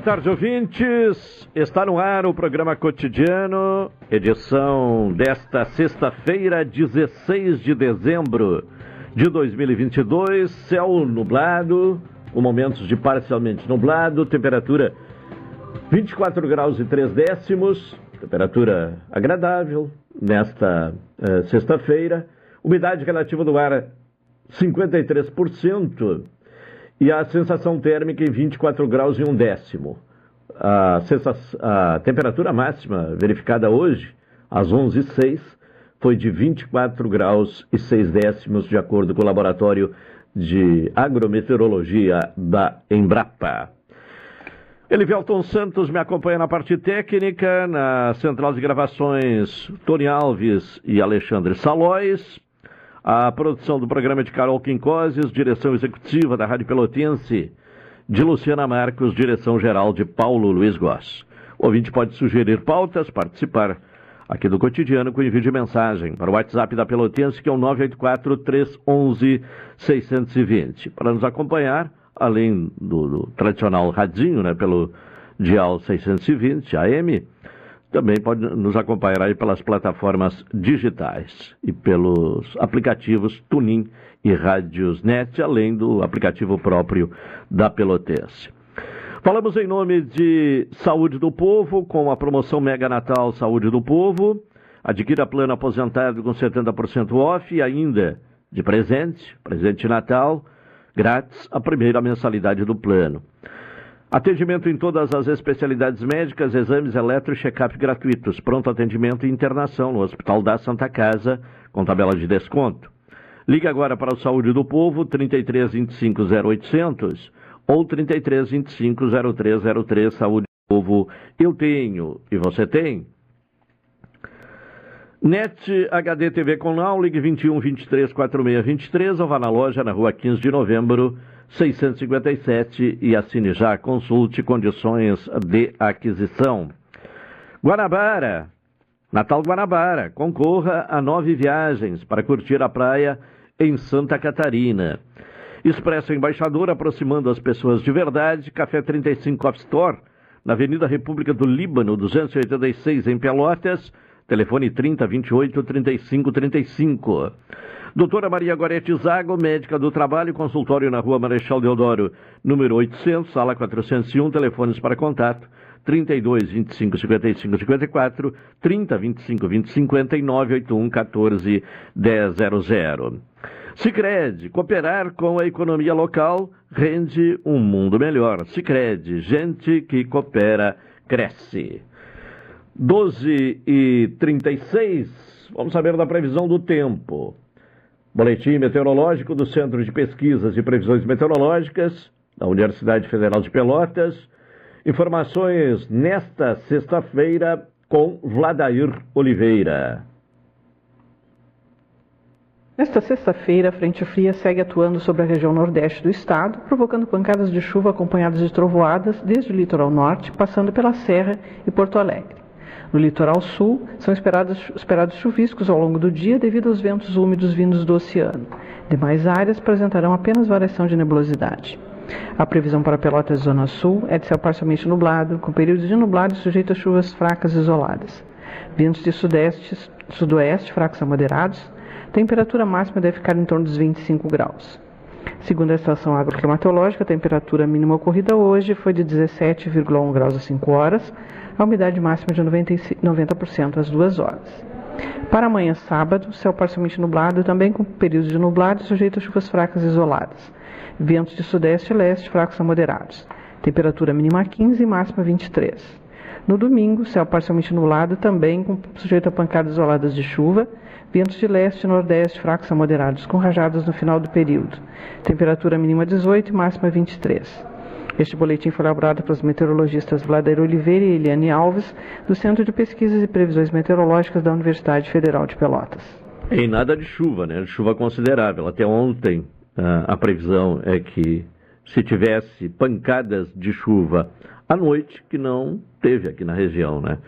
Boa tarde, ouvintes. Está no ar o programa cotidiano, edição desta sexta-feira, 16 de dezembro de 2022. Céu nublado, com momentos de parcialmente nublado, temperatura 24 graus e 3 décimos, temperatura agradável nesta uh, sexta-feira. Umidade relativa do ar 53% e a sensação térmica em 24 graus e um décimo. A, a temperatura máxima verificada hoje, às 11h06, foi de 24 graus e 6 décimos, de acordo com o Laboratório de Agrometeorologia da Embrapa. Elivelton Santos me acompanha na parte técnica, na central de gravações Tony Alves e Alexandre Salóis. A produção do programa de Carol Quincoses, direção executiva da Rádio Pelotense, de Luciana Marcos, direção geral de Paulo Luiz Goss. O ouvinte pode sugerir pautas, participar aqui do cotidiano com envio de mensagem para o WhatsApp da Pelotense, que é o 984-311-620. Para nos acompanhar, além do, do tradicional radinho, né, pelo dial 620 AM, também pode nos acompanhar aí pelas plataformas digitais e pelos aplicativos Tunin e Rádiosnet, além do aplicativo próprio da Pelotense. Falamos em nome de Saúde do Povo, com a promoção Mega Natal Saúde do Povo. Adquira plano aposentado com 70% off e ainda de presente, presente Natal, grátis, a primeira mensalidade do plano. Atendimento em todas as especialidades médicas, exames eletro e check-up gratuitos. Pronto atendimento e internação no Hospital da Santa Casa, com tabela de desconto. Ligue agora para o Saúde do Povo, 33 25 0800 ou 33 25 0303. Saúde do Povo, eu tenho e você tem. NET HD TV com Now, ligue 21 23 46 23 ou vá na loja na rua 15 de novembro 657 e assine já, consulte condições de aquisição. Guanabara, Natal Guanabara, concorra a nove viagens para curtir a praia em Santa Catarina. Expresso Embaixador aproximando as pessoas de verdade, Café 35 Off Store, na Avenida República do Líbano, 286 em Pelotas, telefone 30 28 35 35. Doutora Maria Gorete Zago, médica do trabalho, consultório na rua Marechal Deodoro, número 800, sala 401, telefones para contato 32 25 55 54, 30 25 20 59, 81 14 100. Sicredi, cooperar com a economia local rende um mundo melhor. Sicredi, gente que coopera cresce. 12 e 36, vamos saber da previsão do tempo. Boletim meteorológico do Centro de Pesquisas e Previsões Meteorológicas da Universidade Federal de Pelotas. Informações nesta sexta-feira com Vladair Oliveira. Nesta sexta-feira, a frente fria segue atuando sobre a região nordeste do estado, provocando pancadas de chuva acompanhadas de trovoadas desde o litoral norte, passando pela Serra e Porto Alegre. No litoral sul, são esperados, esperados chuviscos ao longo do dia devido aos ventos úmidos vindos do oceano. Demais áreas apresentarão apenas variação de nebulosidade. A previsão para Pelotas Zona Sul é de céu parcialmente nublado, com períodos de nublado sujeito a chuvas fracas isoladas. Ventos de sudeste, sudoeste fracos a moderados. Temperatura máxima deve ficar em torno dos 25 graus. Segundo a estação agroclimatológica, a temperatura mínima ocorrida hoje foi de 17,1 graus às 5 horas, a umidade máxima de 90% às 2 horas. Para amanhã, sábado, céu parcialmente nublado, também com períodos de nublado sujeito a chuvas fracas isoladas. Ventos de sudeste e leste fracos a moderados. Temperatura mínima 15 e máxima 23. No domingo, céu parcialmente nublado, também com sujeito a pancadas isoladas de chuva, ventos de leste e nordeste fracos a moderados, com rajadas no final do período. Temperatura mínima 18 e máxima 23. Este boletim foi elaborado pelos meteorologistas Vladair Oliveira e Eliane Alves, do Centro de Pesquisas e Previsões Meteorológicas da Universidade Federal de Pelotas. Em nada de chuva, né? Chuva considerável. Até ontem a previsão é que se tivesse pancadas de chuva à noite, que não teve aqui na região, né?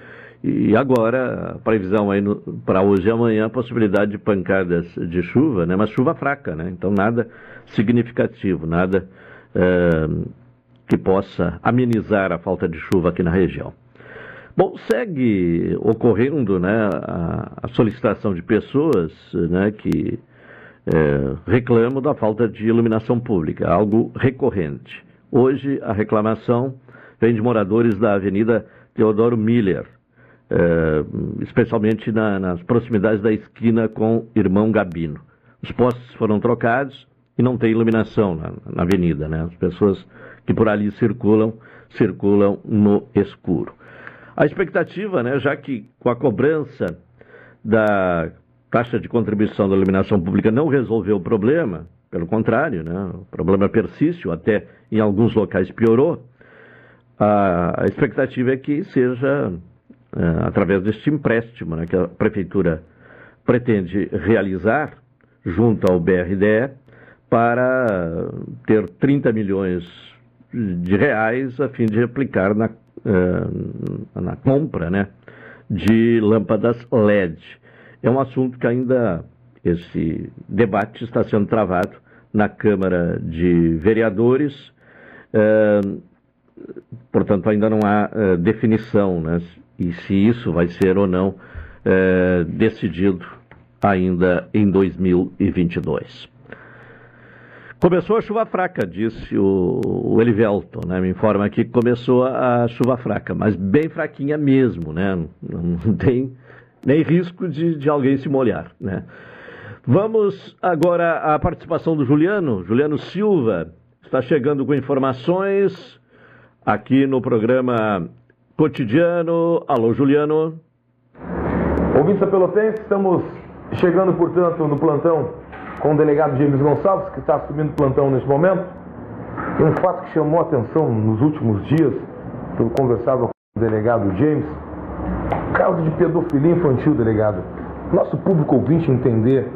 E agora, a previsão aí para hoje e amanhã, a possibilidade de pancadas de chuva, né? Mas chuva fraca, né? Então nada significativo, nada é, que possa amenizar a falta de chuva aqui na região. Bom, segue ocorrendo né, a, a solicitação de pessoas né, que é, reclamam da falta de iluminação pública, algo recorrente. Hoje, a reclamação vem de moradores da Avenida Teodoro Miller, é, especialmente na, nas proximidades da esquina com Irmão Gabino. Os postes foram trocados e não tem iluminação na, na avenida, né? As pessoas que por ali circulam, circulam no escuro. A expectativa, né, já que com a cobrança da taxa de contribuição da iluminação pública não resolveu o problema, pelo contrário, né, o problema persiste, até em alguns locais piorou, a, a expectativa é que seja é, através deste empréstimo né, que a Prefeitura pretende realizar junto ao BRDE para ter 30 milhões de reais a fim de aplicar na, uh, na compra né, de lâmpadas LED. É um assunto que ainda esse debate está sendo travado na Câmara de Vereadores. Uh, portanto, ainda não há uh, definição né, e se isso vai ser ou não decidido ainda em 2022. Começou a chuva fraca, disse o, o Elivelton, né? Me informa que começou a, chuva fraca, mas bem fraquinha mesmo, né? Não tem nem risco de, de alguém se molhar, né? Vamos agora à participação do Juliano. Juliano Silva está chegando com informações aqui no programa cotidiano. Alô, Juliano. Ouvintes Pelotense, estamos chegando, portanto, no plantão com o delegado James Gonçalves, que está assumindo plantão neste momento. E um fato que chamou a atenção nos últimos dias, eu conversava com o delegado James, caso de pedofilia infantil, delegado. Nosso público ouvinte entender,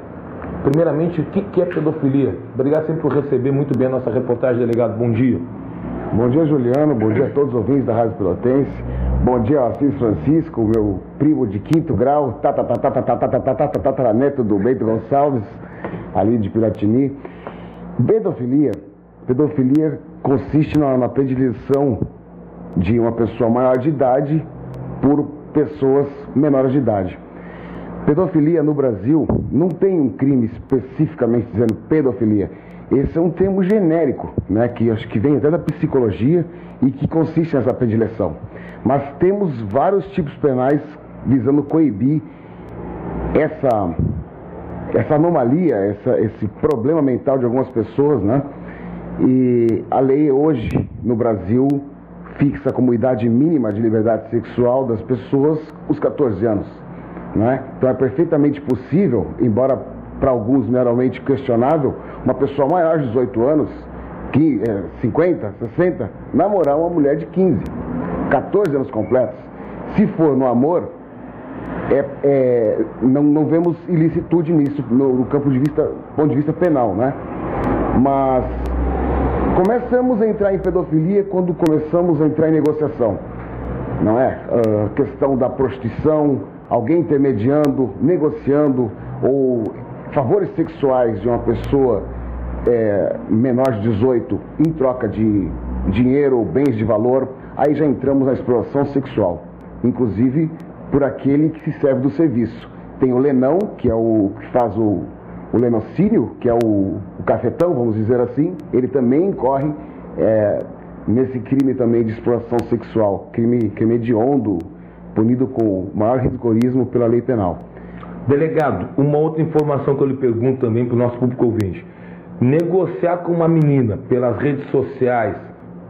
primeiramente, o que é pedofilia. Obrigado sempre por receber muito bem a nossa reportagem, delegado. Bom dia. Bom dia, Juliano. Bom dia a todos os ouvintes da Rádio Pelotense. Bom dia, Assis Francisco, meu primo de quinto grau, neto do Bento Gonçalves ali de Piratini. Pedofilia. Pedofilia consiste na, na predileção de uma pessoa maior de idade por pessoas menores de idade. Pedofilia no Brasil não tem um crime especificamente dizendo pedofilia. Esse é um termo genérico, né, que acho que vem até da psicologia e que consiste nessa predileção. Mas temos vários tipos penais visando coibir essa essa anomalia, essa, esse problema mental de algumas pessoas, né? E a lei hoje no Brasil fixa como idade mínima de liberdade sexual das pessoas os 14 anos. Né? Então é perfeitamente possível, embora para alguns meramente questionável, uma pessoa maior de 18 anos, que, é, 50, 60, namorar uma mulher de 15, 14 anos completos. Se for no amor, é, é, não, não, vemos ilicitude nisso no, no, campo de vista, ponto de vista penal, né? Mas começamos a entrar em pedofilia quando começamos a entrar em negociação, não é? A questão da prostituição, alguém intermediando, negociando ou favores sexuais de uma pessoa é, menor de 18 em troca de dinheiro ou bens de valor, aí já entramos na exploração sexual. Inclusive por aquele que se serve do serviço. Tem o lenão, que é o que faz o, o lenocínio, que é o, o cafetão, vamos dizer assim, ele também incorre é, nesse crime também de exploração sexual, crime, crime hediondo, punido com maior rigorismo pela lei penal. Delegado, uma outra informação que eu lhe pergunto também para o nosso público ouvinte. Negociar com uma menina pelas redes sociais,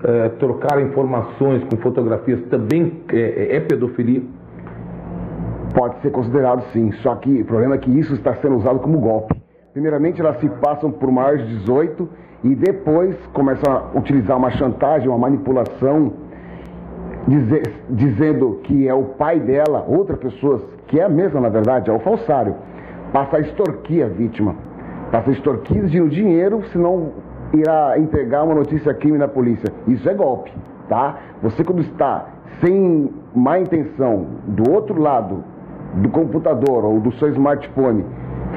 é, trocar informações com fotografias, também é, é pedofilia? Pode ser considerado sim, só que o problema é que isso está sendo usado como golpe. Primeiramente, elas se passam por maiores de 18 e depois começam a utilizar uma chantagem, uma manipulação, dizer, dizendo que é o pai dela, outra pessoa, que é a mesma na verdade, é o falsário, passa a extorquir a vítima, passa a extorquir o dinheiro, senão irá entregar uma notícia crime na polícia. Isso é golpe, tá? Você quando está sem má intenção do outro lado do computador ou do seu smartphone,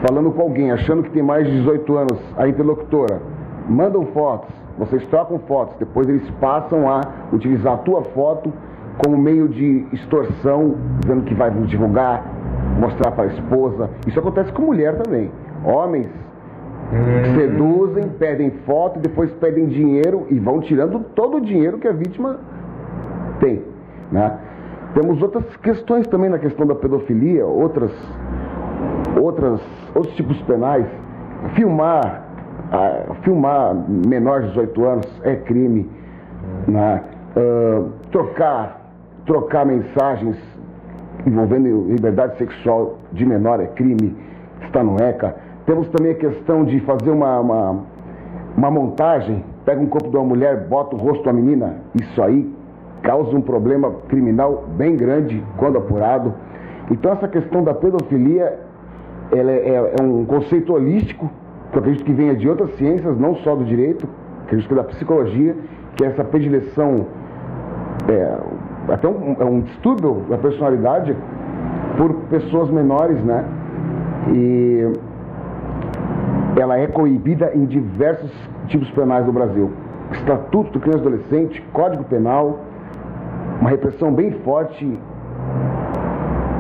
falando com alguém, achando que tem mais de 18 anos, a interlocutora, mandam fotos, vocês trocam fotos, depois eles passam a utilizar a tua foto como meio de extorsão, dizendo que vai divulgar, mostrar para a esposa. Isso acontece com mulher também. Homens hum. seduzem, pedem foto, depois pedem dinheiro e vão tirando todo o dinheiro que a vítima tem. Né? Temos outras questões também na questão da pedofilia, outras, outras, outros tipos penais. Filmar a, filmar menor de 18 anos é crime. Né? Uh, trocar, trocar mensagens envolvendo liberdade sexual de menor é crime, está no ECA. Temos também a questão de fazer uma, uma, uma montagem, pega um corpo de uma mulher, bota o rosto da menina, isso aí causa um problema criminal bem grande quando apurado. Então essa questão da pedofilia ela é, é, é um conceito holístico que eu acredito que venha de outras ciências, não só do direito, acredito que da psicologia, que é essa predileção, é, até um, é um distúrbio da personalidade por pessoas menores, né? E ela é coibida em diversos tipos penais do Brasil. Estatuto do Criança e Adolescente, Código Penal, uma repressão bem forte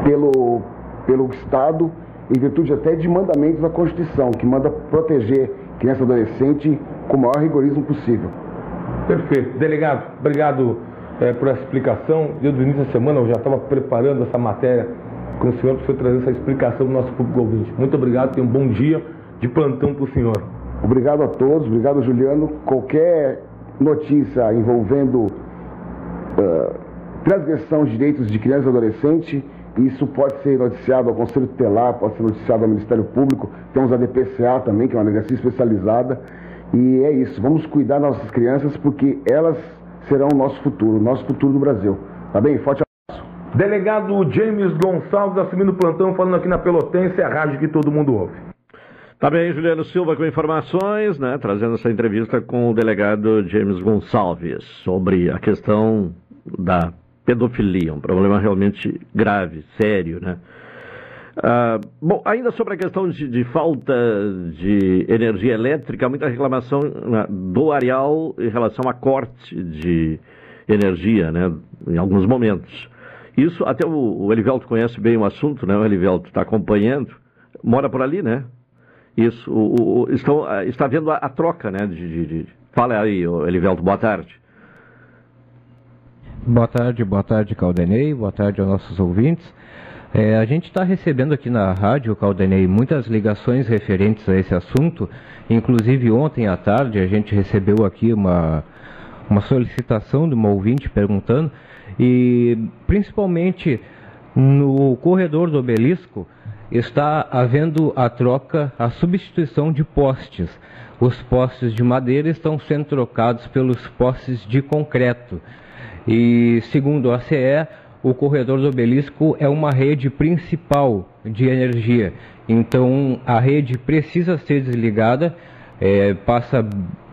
pelo, pelo Estado em virtude até de mandamentos da Constituição, que manda proteger criança e adolescente com o maior rigorismo possível. Perfeito. Delegado, obrigado é, por essa explicação. Eu, do início da semana, eu já estava preparando essa matéria com o senhor para o senhor trazer essa explicação para o nosso público ouvinte. Muito obrigado, tenha um bom dia de plantão para o senhor. Obrigado a todos, obrigado, Juliano. Qualquer notícia envolvendo uh, transgressão de direitos de criança e adolescente, isso pode ser noticiado ao Conselho Tutelar, pode ser noticiado ao Ministério Público, temos a DPCA também, que é uma delegacia especializada. E é isso, vamos cuidar das nossas crianças porque elas serão o nosso futuro, o nosso futuro do Brasil. Tá bem? Forte abraço. Delegado James Gonçalves assumindo o plantão, falando aqui na Pelotense, a rádio que todo mundo ouve. Tá bem, Juliano Silva com informações, né, trazendo essa entrevista com o delegado James Gonçalves sobre a questão da pedofilia, um problema realmente grave, sério, né? Ah, bom, ainda sobre a questão de, de, falta de energia elétrica, muita reclamação né, do Areal em relação a corte de energia, né, em alguns momentos. Isso, até o, o Elivelto conhece bem o assunto, né, o Elivelto está acompanhando, mora por ali, né? Isso, o, o, estão, ah, está havendo a, a troca, né, de, de... Fala aí, Elivelto, boa tarde. Boa tarde, boa tarde, Caldenei, boa tarde aos nossos ouvintes. É, a gente está recebendo aqui na rádio, Caldenei, muitas ligações referentes a esse assunto. Inclusive, ontem à tarde, a gente recebeu aqui uma, uma solicitação de uma ouvinte perguntando, e principalmente no corredor do obelisco está havendo a troca, a substituição de postes. Os postes de madeira estão sendo trocados pelos postes de concreto. E segundo a CE, o corredor do obelisco é uma rede principal de energia. Então a rede precisa ser desligada, é, passa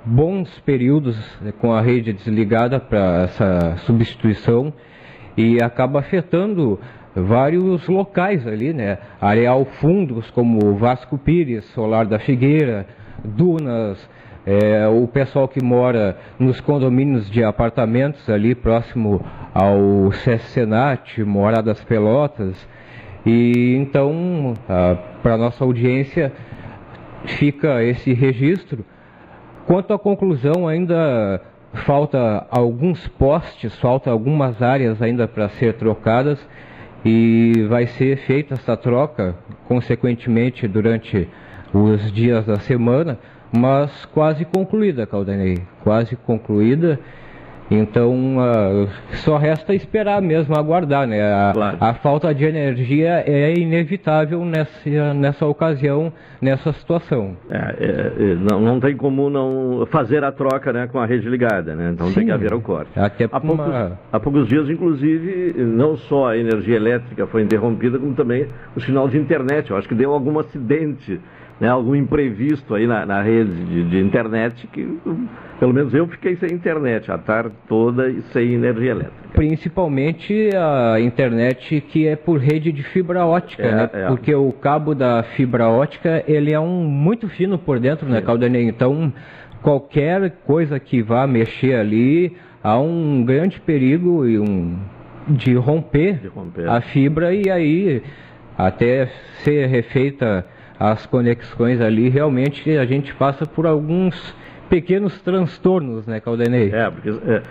bons períodos com a rede desligada para essa substituição e acaba afetando vários locais ali, né? Areal fundos como Vasco Pires, Solar da Figueira, dunas, é, o pessoal que mora nos condomínios de apartamentos ali próximo ao Senat, Morada das Pelotas. E então, para nossa audiência, fica esse registro. Quanto à conclusão, ainda falta alguns postes, falta algumas áreas ainda para ser trocadas e vai ser feita essa troca, consequentemente, durante os dias da semana, mas quase concluída, Caldanei, quase concluída então, uh, só resta esperar mesmo, aguardar, né? A, claro. a, falta de energia é inevitável nessa, nessa ocasião, nessa situação. É, é, é, não, não tem como não fazer a troca né, com a rede ligada, né? Então Sim, tem que haver o corte. Até há, poucos, uma... há poucos dias, inclusive, não só a energia elétrica foi interrompida, como também o sinal de internet. Eu acho que deu algum acidente né, algum imprevisto aí na, na rede de, de, internet que, pelo menos eu fiquei sem internet a tarde toda e sem energia elétrica. Principalmente a internet que é por rede de fibra ótica, é, né? É. Porque o cabo da fibra ótica, ele é um muito fino por dentro, né, Caldanei? Então, qualquer coisa que vá mexer ali, há um grande perigo e um de romper, de romper. a fibra e aí até ser refeita as conexões ali, realmente a gente passa por alguns pequenos transtornos, né, Caldenei? É, porque é,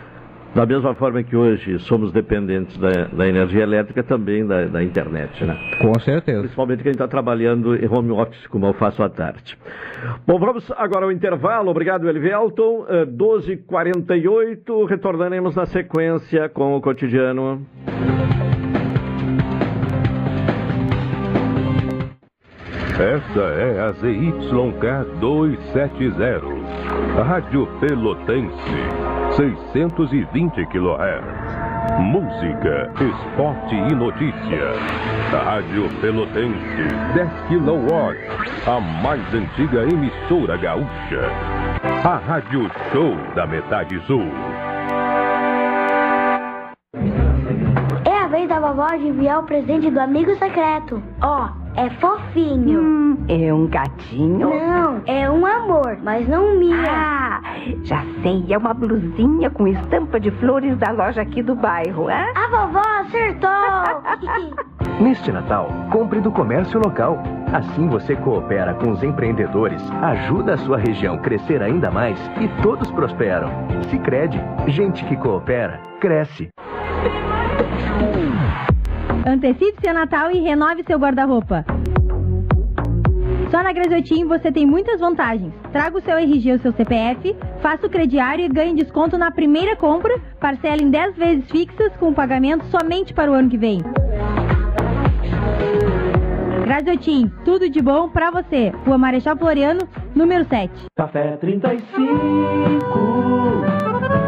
da mesma forma que hoje somos dependentes da, da energia elétrica, também da, da, internet, né? Com certeza. Principalmente quem está trabalhando em home office, como eu faço à tarde. Bom, vamos agora ao intervalo. Obrigado, Elivelton. 12h48, eh, retornaremos na sequência com o cotidiano. Esta é a ZYK 270, Rádio Pelotense, 620 kHz. Música, esporte e notícia. Rádio Pelotense, 10 kW, a mais antiga emissora gaúcha. A Rádio Show da Metade Sul. É a vez da vovó de enviar o presente do amigo secreto. Ó. Oh. É fofinho. Hum, é um gatinho? Não, é um amor, mas não minha. Ah, já sei, é uma blusinha com estampa de flores da loja aqui do bairro, hein? A vovó acertou! Neste Natal, compre do comércio local. Assim você coopera com os empreendedores, ajuda a sua região crescer ainda mais e todos prosperam. Se crede, gente que coopera, cresce. Antecipe seu Natal e renove seu guarda-roupa. Só na Graziotin você tem muitas vantagens. Traga o seu RG ou seu CPF, faça o crediário e ganhe desconto na primeira compra, parcela em 10 vezes fixas com pagamento somente para o ano que vem. Graziotin, tudo de bom para você. Rua Marechal Floriano, número 7. Café 35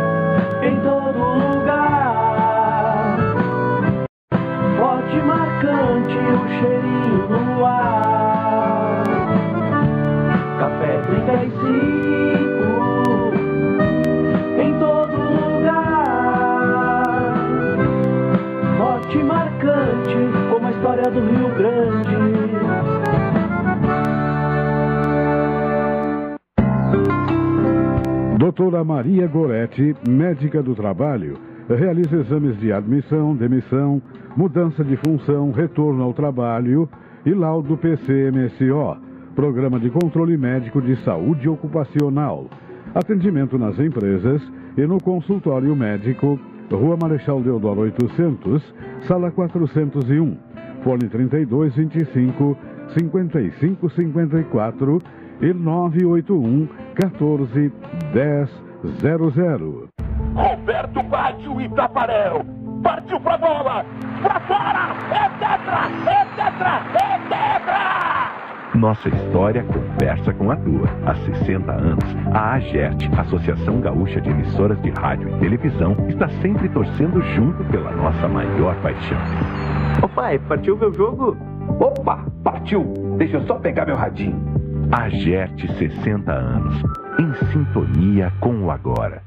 marcante, o cheirinho no ar. Café 35, em todo lugar. Forte, marcante, como a história do Rio Grande. Doutora Maria Goretti, médica do trabalho realiza exames de admissão, demissão, mudança de função, retorno ao trabalho e laudo PCMSO, Programa de Controle Médico de Saúde Ocupacional. Atendimento nas empresas e no consultório médico, Rua Marechal Deodoro 800, Sala 401, fone 3225 5554 e 981 14 1000. Roberto bate o Itaparel. Partiu pra bola. Pra fora. É tetra. É tetra. É tetra. Nossa história conversa com a tua. Há 60 anos, a AGERT, Associação Gaúcha de Emissoras de Rádio e Televisão, está sempre torcendo junto pela nossa maior paixão. Ô pai, partiu ver o jogo? Opa, partiu. Deixa eu só pegar meu radinho. AGERT 60 anos, em sintonia com o agora.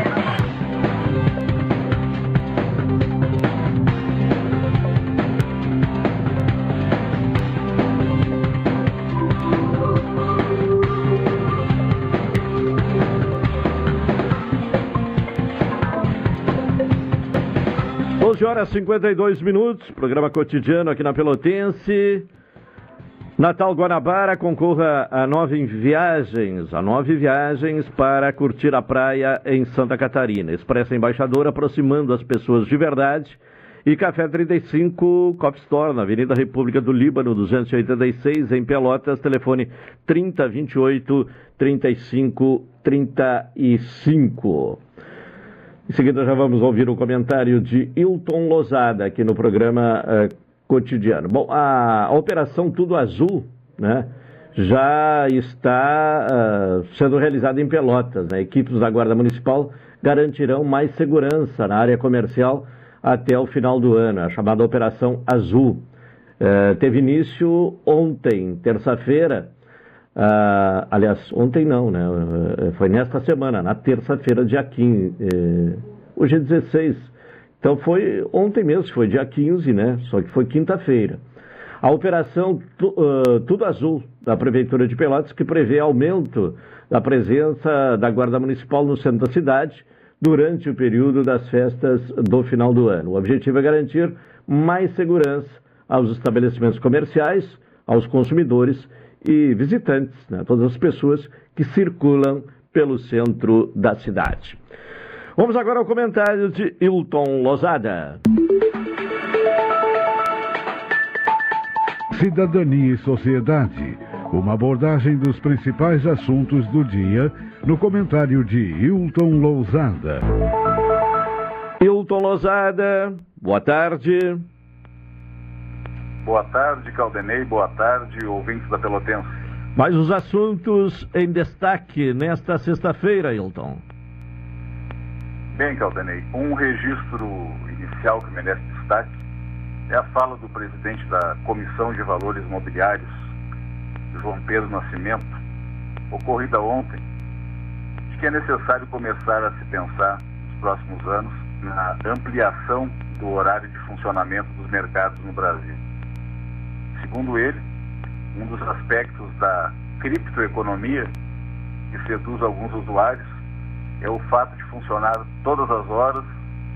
11 horas e 52 minutos, programa cotidiano aqui na Pelotense. Natal Guanabara concorra a nove viagens, a nove viagens para curtir a praia em Santa Catarina. Expressa Embaixador aproximando as pessoas de verdade. E Café 35 Cop Store, na Avenida República do Líbano, 286, em Pelotas, telefone 3028 35 35. Em seguida já vamos ouvir o comentário de Hilton Lozada aqui no programa uh, cotidiano. Bom, a, Operação Tudo Azul, né, já está uh, sendo realizada em Pelotas. Né? Equipes da Guarda Municipal garantirão mais segurança na área comercial até o final do ano, a chamada Operação Azul. Uh, teve início ontem, terça-feira, Uh, aliás, ontem não, né? Uh, foi nesta semana, na terça-feira, dia 15. Uh, eh, hoje é 16. Então foi ontem mesmo, foi dia 15, né? Só que foi quinta-feira. A operação tu, ah, Tudo Azul da Prefeitura de Pelotas, que prevê aumento da presença da Guarda Municipal no centro da cidade durante o período das festas do final do ano. O objetivo é garantir mais segurança aos estabelecimentos comerciais, aos consumidores e visitantes, né, todas as pessoas que circulam pelo centro da cidade. Vamos agora ao comentário de Hilton Lozada. Cidadania e Sociedade. Uma abordagem dos principais assuntos do dia no comentário de Hilton Lousada. Hilton Lousada, boa tarde. Boa tarde, Caldenei. Boa tarde, ouvintes da Pelotense. Mais os assuntos em destaque nesta sexta-feira, Hilton. Bem, Caldenei, um registro inicial que merece destaque é a fala do presidente da Comissão de Valores Mobiliários, João Pedro Nascimento, ocorrida ontem, de que é necessário começar a se pensar nos próximos anos na ampliação do horário de funcionamento dos mercados no Brasil. Segundo ele, um dos aspectos da criptoeconomia que seduz alguns usuários é o fato de funcionar todas as horas,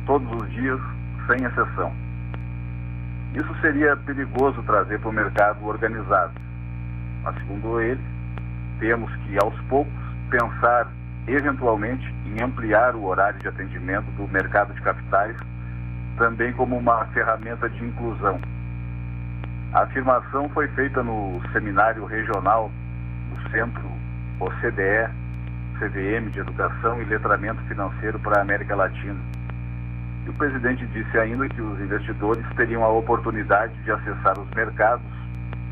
todos os dias, sem exceção. Isso seria perigoso trazer para o mercado organizado. Mas, segundo ele, temos que, aos poucos, pensar eventualmente em ampliar o horário de atendimento do mercado de capitais, também como uma ferramenta de inclusão a afirmação foi feita no seminário regional do Centro OCDE, CVM de Educação e Letramento Financeiro para a América Latina. E o presidente disse ainda que os investidores teriam a oportunidade de acessar os mercados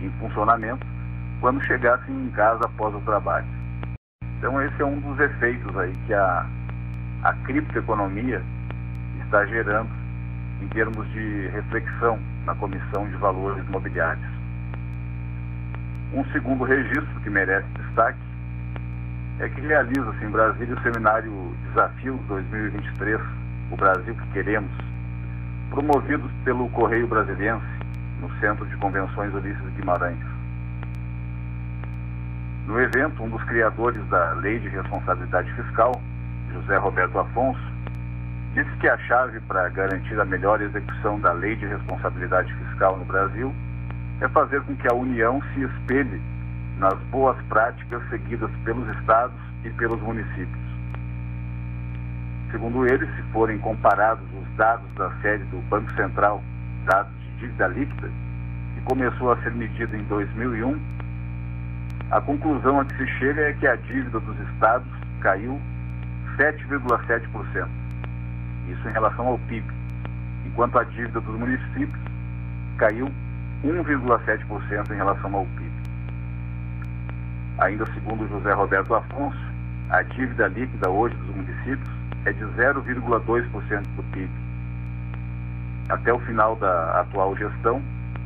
em funcionamento quando chegassem em casa após o trabalho. Então esse é um dos efeitos aí que a, a criptoeconomia está gerando em termos de reflexão na Comissão de Valores Imobiliários. Um segundo registro que merece destaque é que realiza-se em Brasília o seminário Desafio 2023, o Brasil que Queremos, promovido pelo Correio Brasiliense, no Centro de Convenções Ulisses Guimarães. No evento, um dos criadores da Lei de Responsabilidade Fiscal, José Roberto Afonso, disse que a chave para garantir a melhor execução da lei de responsabilidade fiscal no Brasil é fazer com que a União se espelhe nas boas práticas seguidas pelos estados e pelos municípios. Segundo ele, se forem comparados os dados da série do Banco Central, dados de dívida líquida, que começou a ser medida em 2001, a conclusão a que se chega é que a dívida dos estados caiu 7,7% isso em relação ao PIB, enquanto a dívida dos municípios caiu 1,7% em relação ao PIB. Ainda segundo José Roberto Afonso, a dívida líquida hoje dos municípios é de 0,2% do PIB. Até o final da atual gestão,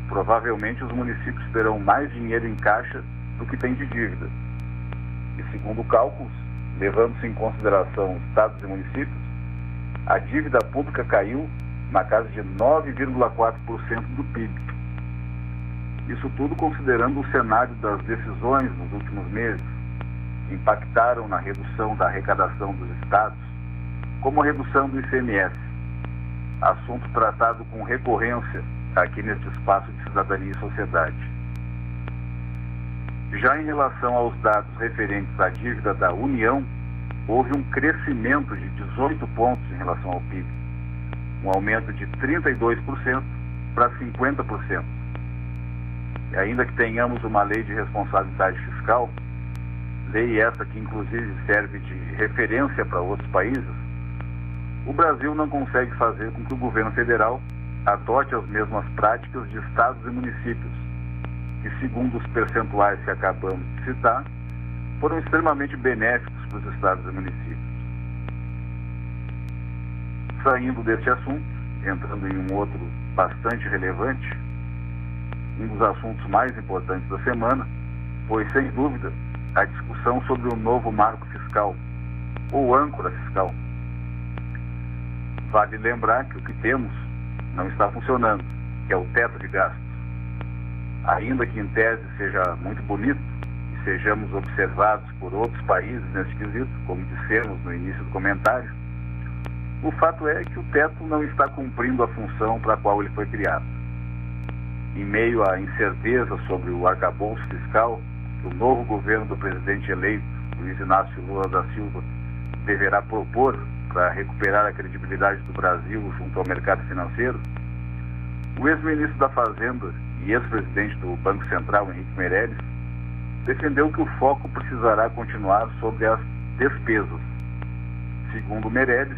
provavelmente os municípios terão mais dinheiro em caixa do que tem de dívida. E segundo cálculos, levando-se em consideração estados e municípios, a dívida pública caiu na casa de 9,4% do PIB. Isso tudo considerando o cenário das decisões nos últimos meses, que impactaram na redução da arrecadação dos estados, como a redução do ICMS. assunto tratado com recorrência aqui neste espaço de cidadania e sociedade. Já em relação aos dados referentes à dívida da União, houve um crescimento de 18 pontos em relação ao PIB, um aumento de 32% para 50%. E ainda que tenhamos uma lei de responsabilidade fiscal, lei essa que inclusive serve de referência para outros países, o Brasil não consegue fazer com que o governo federal adote as mesmas práticas de estados e municípios, que, segundo os percentuais que acabamos de citar, foram extremamente benéficos para os estados e municípios. Saindo deste assunto, entrando em um outro bastante relevante, um dos assuntos mais importantes da semana foi, sem dúvida, a discussão sobre o novo marco fiscal, ou âncora fiscal. Vale lembrar que o que temos não está funcionando, que é o teto de gastos. Ainda que em tese seja muito bonito sejamos observados por outros países nesse quesito, como dissemos no início do comentário, o fato é que o teto não está cumprindo a função para a qual ele foi criado. Em meio à incerteza sobre o arcabouço fiscal, que o novo governo do presidente eleito, Luiz Inácio Lula da Silva, deverá propor para recuperar a credibilidade do Brasil junto ao mercado financeiro, o ex-ministro da Fazenda e ex-presidente do Banco Central, Henrique Meirelles, defendeu que o foco precisará continuar sobre as despesas. Segundo Meirelles,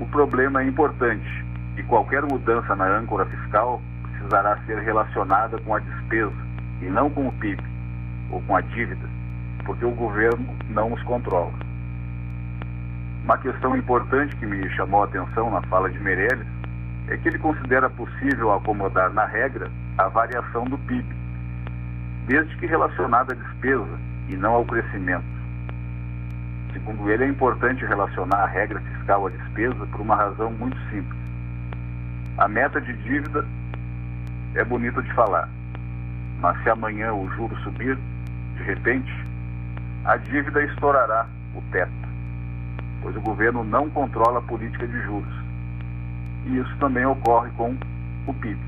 o problema é importante e qualquer mudança na âncora fiscal precisará ser relacionada com a despesa e não com o PIB ou com a dívida, porque o governo não os controla. Uma questão importante que me chamou a atenção na fala de Meirelles é que ele considera possível acomodar na regra a variação do PIB, desde que relacionada à despesa e não ao crescimento. Segundo ele, é importante relacionar a regra fiscal à despesa por uma razão muito simples. A meta de dívida é bonita de falar, mas se amanhã o juro subir, de repente, a dívida estourará o teto, pois o governo não controla a política de juros. E isso também ocorre com o PIB.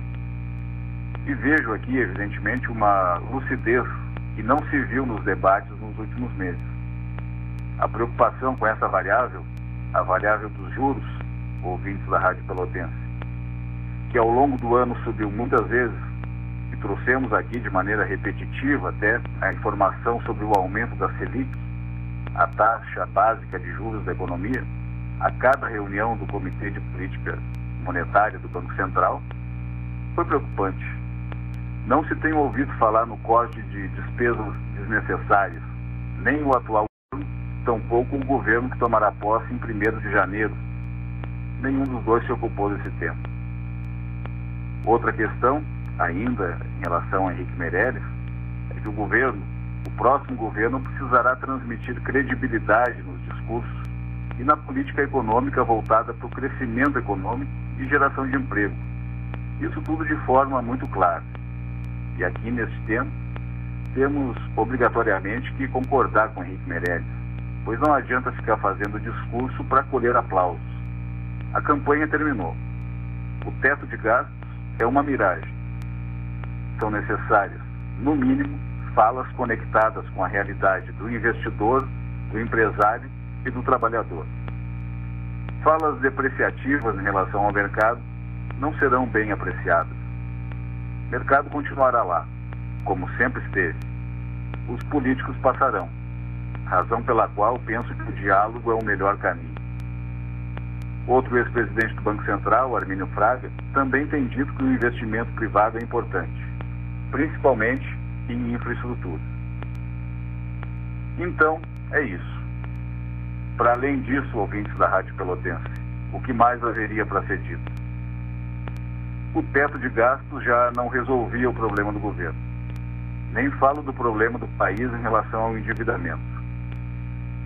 E vejo aqui, evidentemente, uma lucidez que não se viu nos debates nos últimos meses. A preocupação com essa variável, a variável dos juros, ouvintes da Rádio Pelotense, que ao longo do ano subiu muitas vezes trouxemos aqui de maneira repetitiva até a informação sobre o aumento da Selic, a taxa básica de juros da economia, a cada reunião do Comitê de Política Monetária do Banco Central, foi preocupante. Não se tem ouvido falar no corte de despesas desnecessárias, nem o atual tampouco o governo que tomará posse em 1 de janeiro. Nenhum dos dois se ocupou desse tema. Outra questão ainda em relação a Henrique Meirelles é que o governo, o próximo governo, precisará transmitir credibilidade nos discursos e na política econômica voltada para o crescimento econômico e geração de emprego. Isso tudo de forma muito clara. E aqui nesse tema, temos obrigatoriamente que concordar com Henrique Meirelles, pois não adianta ficar fazendo discurso para colher aplausos. A campanha terminou. O teto de gastos é uma miragem são necessárias, no mínimo, falas conectadas com a realidade do investidor, do empresário e do trabalhador. Falas depreciativas em relação ao mercado não serão bem apreciadas. O mercado continuará lá, como sempre esteve. Os políticos passarão, razão pela qual penso que o diálogo é o melhor caminho. Outro ex-presidente do Banco Central, Armínio Fraga, também tem dito que o investimento privado é importante principalmente em infraestrutura. Então, é isso. Para além disso, ouvintes da Rádio Pelotense, o que mais haveria para ser dito? O teto de gastos já não resolvia o problema do governo. Nem falo do problema do país em relação ao endividamento.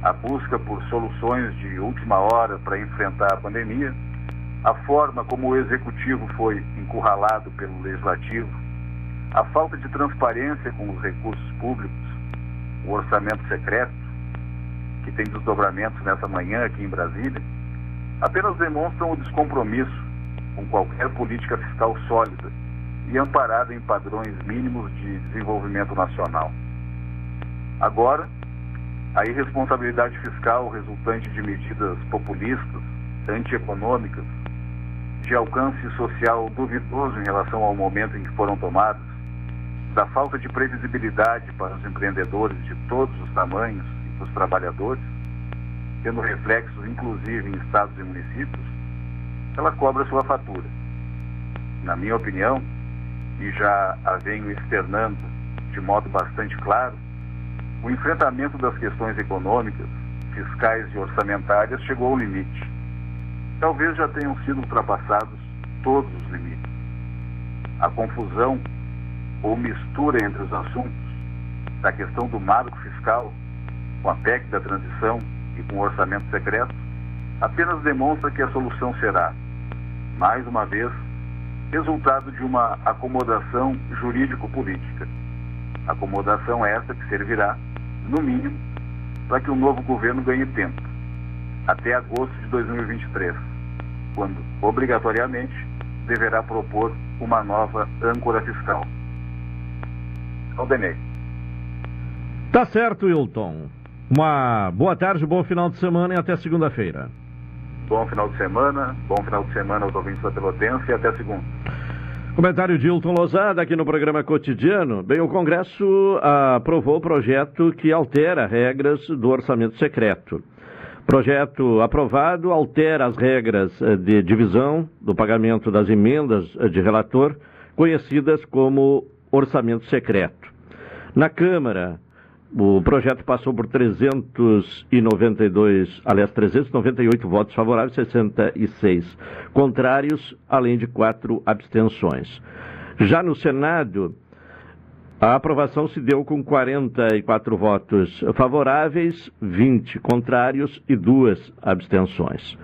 A busca por soluções de última hora para enfrentar a pandemia, a forma como o executivo foi encurralado pelo legislativo a falta de transparência com os recursos públicos, o orçamento secreto, que tem desdobramentos nessa manhã aqui em Brasília, apenas demonstram o descompromisso com qualquer política fiscal sólida e amparada em padrões mínimos de desenvolvimento nacional. Agora, a irresponsabilidade fiscal resultante de medidas populistas, antieconômicas, de alcance social duvidoso em relação ao momento em que foram tomadas, da falta de previsibilidade para os empreendedores de todos os tamanhos e para os trabalhadores, tendo reflexos inclusive em estados e municípios, ela cobra sua fatura. Na minha opinião, e já a venho externando de modo bastante claro, o enfrentamento das questões econômicas, fiscais e orçamentárias chegou ao limite. Talvez já tenham sido ultrapassados todos os limites. A confusão ou mistura entre os assuntos da questão do marco fiscal com a PEC da transição e com o orçamento secreto apenas demonstra que a solução será, mais uma vez, resultado de uma acomodação jurídico-política. Acomodação essa que servirá, no mínimo, para que o novo governo ganhe tempo, até agosto de 2023, quando, obrigatoriamente, deverá propor uma nova âncora fiscal. Aldenei. Tá certo, Wilton. Uma boa tarde, bom final de semana e até segunda-feira. Bom final de semana, bom final de semana aos ouvintes da Pelotense e até segunda. Comentário de Hilton Lozada aqui no programa cotidiano. Bem, o Congresso aprovou o projeto que altera regras do orçamento secreto. Projeto aprovado altera as regras eh, de divisão do pagamento das emendas eh, de relator, conhecidas como orçamento secreto. Na Câmara, o projeto passou por 392, aliás, 398 votos favoráveis, 66 contrários, além de quatro abstenções. Já no Senado, a aprovação se deu com 44 votos favoráveis, 20 contrários e duas abstenções.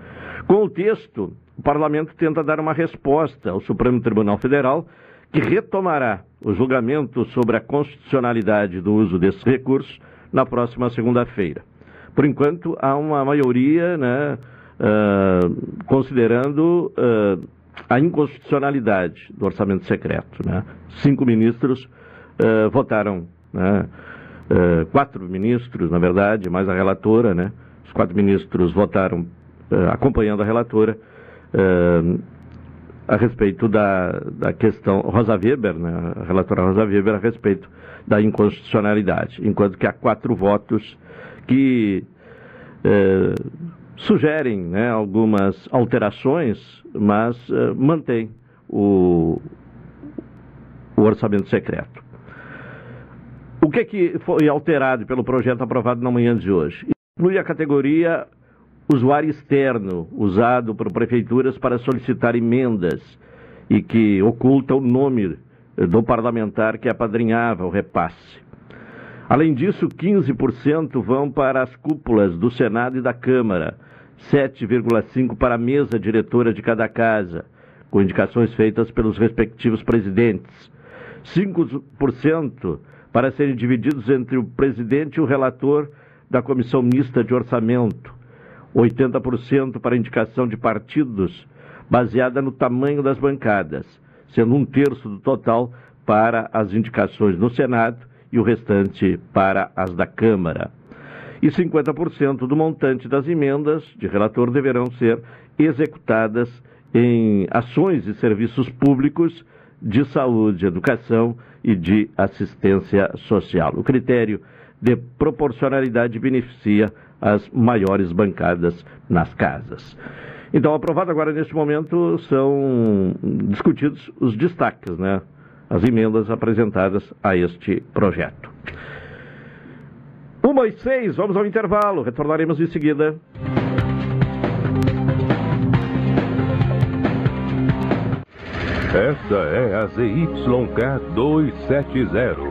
Com o texto, o parlamento tenta dar uma resposta ao Supremo Tribunal Federal que retomará o julgamento sobre a constitucionalidade do uso desses recursos na próxima segunda-feira. Por enquanto, há uma maioria né, uh, considerando uh, a inconstitucionalidade do orçamento secreto. Né? Cinco ministros uh, votaram, né? quatro ministros, na verdade, mais a relatora, né? os quatro ministros votaram acompanhando a relatora a respeito da, da questão, Rosa Weber, né, a relatora Rosa Weber, a respeito da inconstitucionalidade, enquanto que há quatro votos que eh, sugerem né, algumas alterações, mas eh, mantém o, o orçamento secreto. O que, que foi alterado pelo projeto aprovado na manhã de hoje? Inclui a categoria usuário externo usado por prefeituras para solicitar emendas e que oculta o nome do parlamentar que apadrinhava o repasse. Além disso, 15% vão para as cúpulas do Senado e da Câmara, 7,5% para a mesa diretora de cada casa, com indicações feitas pelos respectivos presidentes, 5% para serem divididos entre o presidente e o relator da Comissão Mista de Orçamento, 80% para indicação de partidos, baseada no tamanho das bancadas, sendo um terço do total para as indicações no Senado e o restante para as da Câmara. E 50% do montante das emendas de relator deverão ser executadas em ações e serviços públicos de saúde, educação e de assistência social. O critério de proporcionalidade beneficia as maiores bancadas nas casas. Então, aprovado agora neste momento, são discutidos os destaques, né? As emendas apresentadas a este projeto. Uma e seis, vamos ao intervalo. Retornaremos em seguida. Esta é a ZYK 270,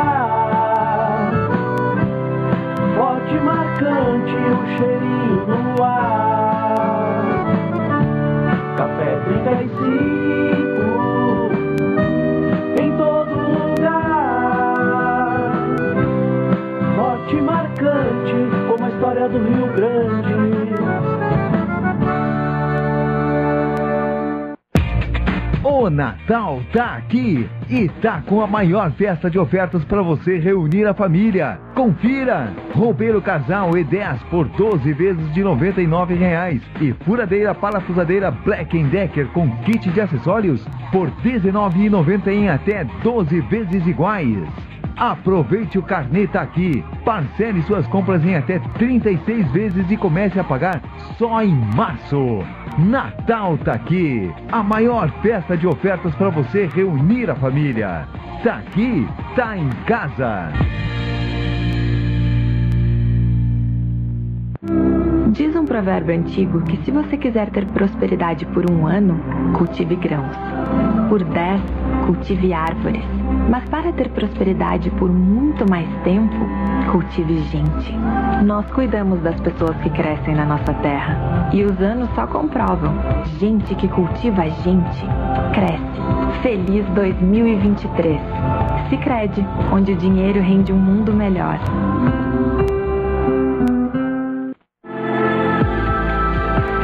picante, o cheirinho no ar. Café 35 em todo lugar. forte marcante, como a história do Rio Grande. O Natal tá aqui e tá com a maior festa de ofertas para você reunir a família. Confira! Roupeiro Casal E10 por 12 vezes de 99 reais e furadeira parafusadeira Black Decker com kit de acessórios por R$ 19,90 em até 12 vezes iguais. Aproveite o Carneta aqui. Parcele suas compras em até 36 vezes e comece a pagar só em março. Natal tá aqui. A maior festa de ofertas para você reunir a família. Tá aqui, tá em casa. Diz um provérbio antigo que se você quiser ter prosperidade por um ano, cultive grãos. Por dez, cultive árvores. Mas para ter prosperidade por muito mais tempo, cultive gente. Nós cuidamos das pessoas que crescem na nossa terra. E os anos só comprovam. Gente que cultiva gente, cresce. Feliz 2023. Sicredi, onde o dinheiro rende um mundo melhor.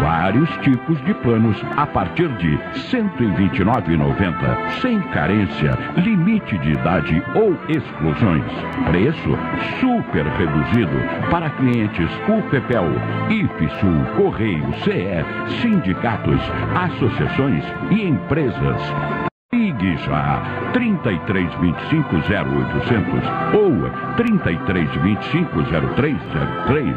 Vários tipos de planos a partir de R$ 129,90, sem carência, limite de idade ou exclusões. Preço super reduzido para clientes UPPEL, IFSUL, Correio, CE, sindicatos, associações e empresas. Ligue já 3325 0800 ou 3325 0303.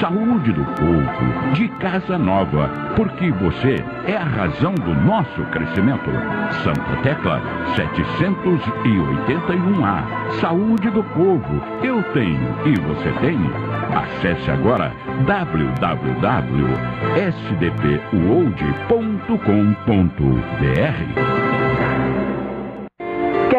Saúde do povo, de casa nova, porque você é a razão do nosso crescimento. Santa Tecla 781A. Saúde do povo, eu tenho e você tem. Acesse agora www.sdpuold.com.br.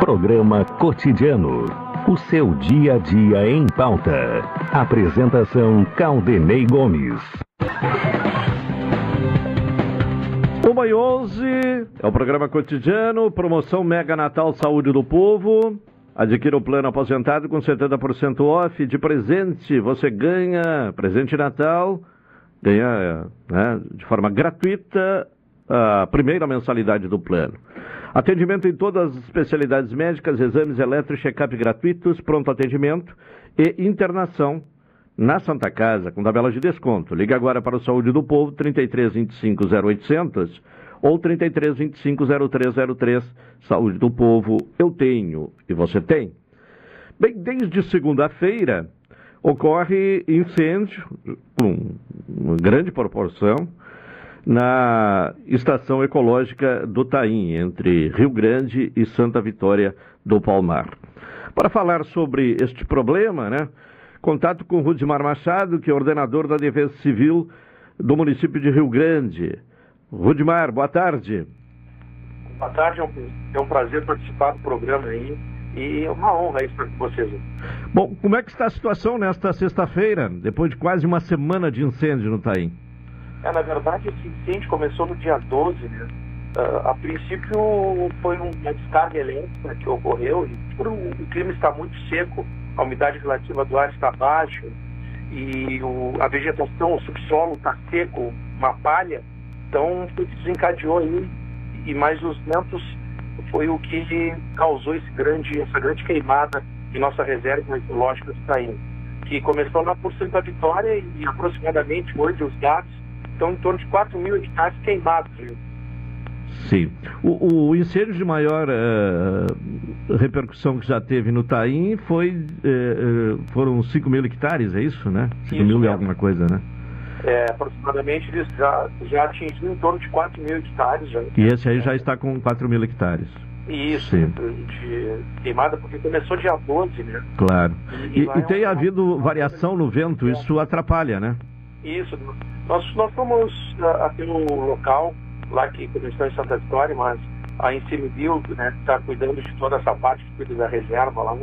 Programa Cotidiano. O seu dia a dia em pauta. Apresentação Caldenei Gomes. Uma e 11 é o programa cotidiano, promoção Mega Natal Saúde do Povo. Adquira o plano aposentado com 70% off de presente. Você ganha presente Natal, ganha né, de forma gratuita a primeira mensalidade do plano. Atendimento em todas as especialidades médicas, exames elétricos, check-up gratuitos, pronto atendimento e internação na Santa Casa, com tabela de desconto. Ligue agora para o Saúde do Povo, 3325 0800 ou 3325 0303. Saúde do Povo, eu tenho e você tem. Bem, desde segunda-feira ocorre incêndio, com grande proporção, na estação ecológica do Taim, entre Rio Grande e Santa Vitória do Palmar. Para falar sobre este problema, né, contato com Rudimar Machado, que é ordenador da Defesa Civil do município de Rio Grande. Rudimar, boa tarde. Boa tarde, é um, é um prazer participar do programa aí e é uma honra isso para vocês. Bom, como é que está a situação nesta sexta-feira, depois de quase uma semana de incêndio no Taim? É, na verdade, esse incêndio começou no dia 12, né? Uh, a princípio foi uma descarga elétrica que ocorreu e por o, o clima está muito seco, a umidade relativa do ar está baixa e o, a vegetação, o subsolo está seco, uma palha, então desencadeou aí e mais os ventos foi o que causou esse grande, essa grande queimada em nossa reserva ecológica de Taim, que começou lá por Santa Vitória e aproximadamente hoje os gatos estão em torno de 4 mil hectares queimados. Viu? Sim. O, o, incêndio de maior uh, repercussão que já teve no Taim foi, uh, foram 5 mil hectares, é isso, né? 5 mil e alguma coisa, né? É, aproximadamente eles já, já atingiram em torno de 4 mil hectares. Já. E esse aí já está com 4 mil hectares. Isso, Sim. de queimada, porque começou dia 12, né? Claro. E, e, e tem é havido variação no vento, isso atrapalha, né? Isso. Nós, nós fomos uh, até o local, lá que começou em Santa Vitória, mas a Incimibio né, está cuidando de toda essa parte, cuida da reserva lá,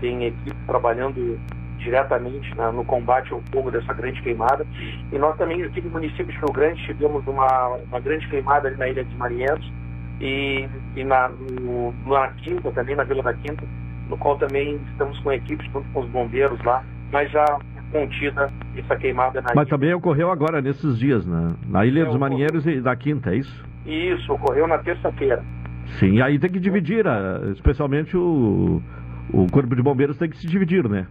tem equipe trabalhando diretamente né, no combate ao fogo dessa grande queimada. E nós também aqui no município de Rio Grande tivemos uma, uma grande queimada ali na Ilha de Marinhentos e, e na, no, na Quinta, também na Vila da Quinta, no qual também estamos com equipes junto com os bombeiros lá, mas já contida essa queimada na Mas ilha. também ocorreu agora, nesses dias, na, na Ilha é, dos Marinheiros e da Quinta, é isso? Isso, ocorreu na terça-feira. Sim, aí tem que dividir, especialmente o, o Corpo de Bombeiros tem que se dividir, né?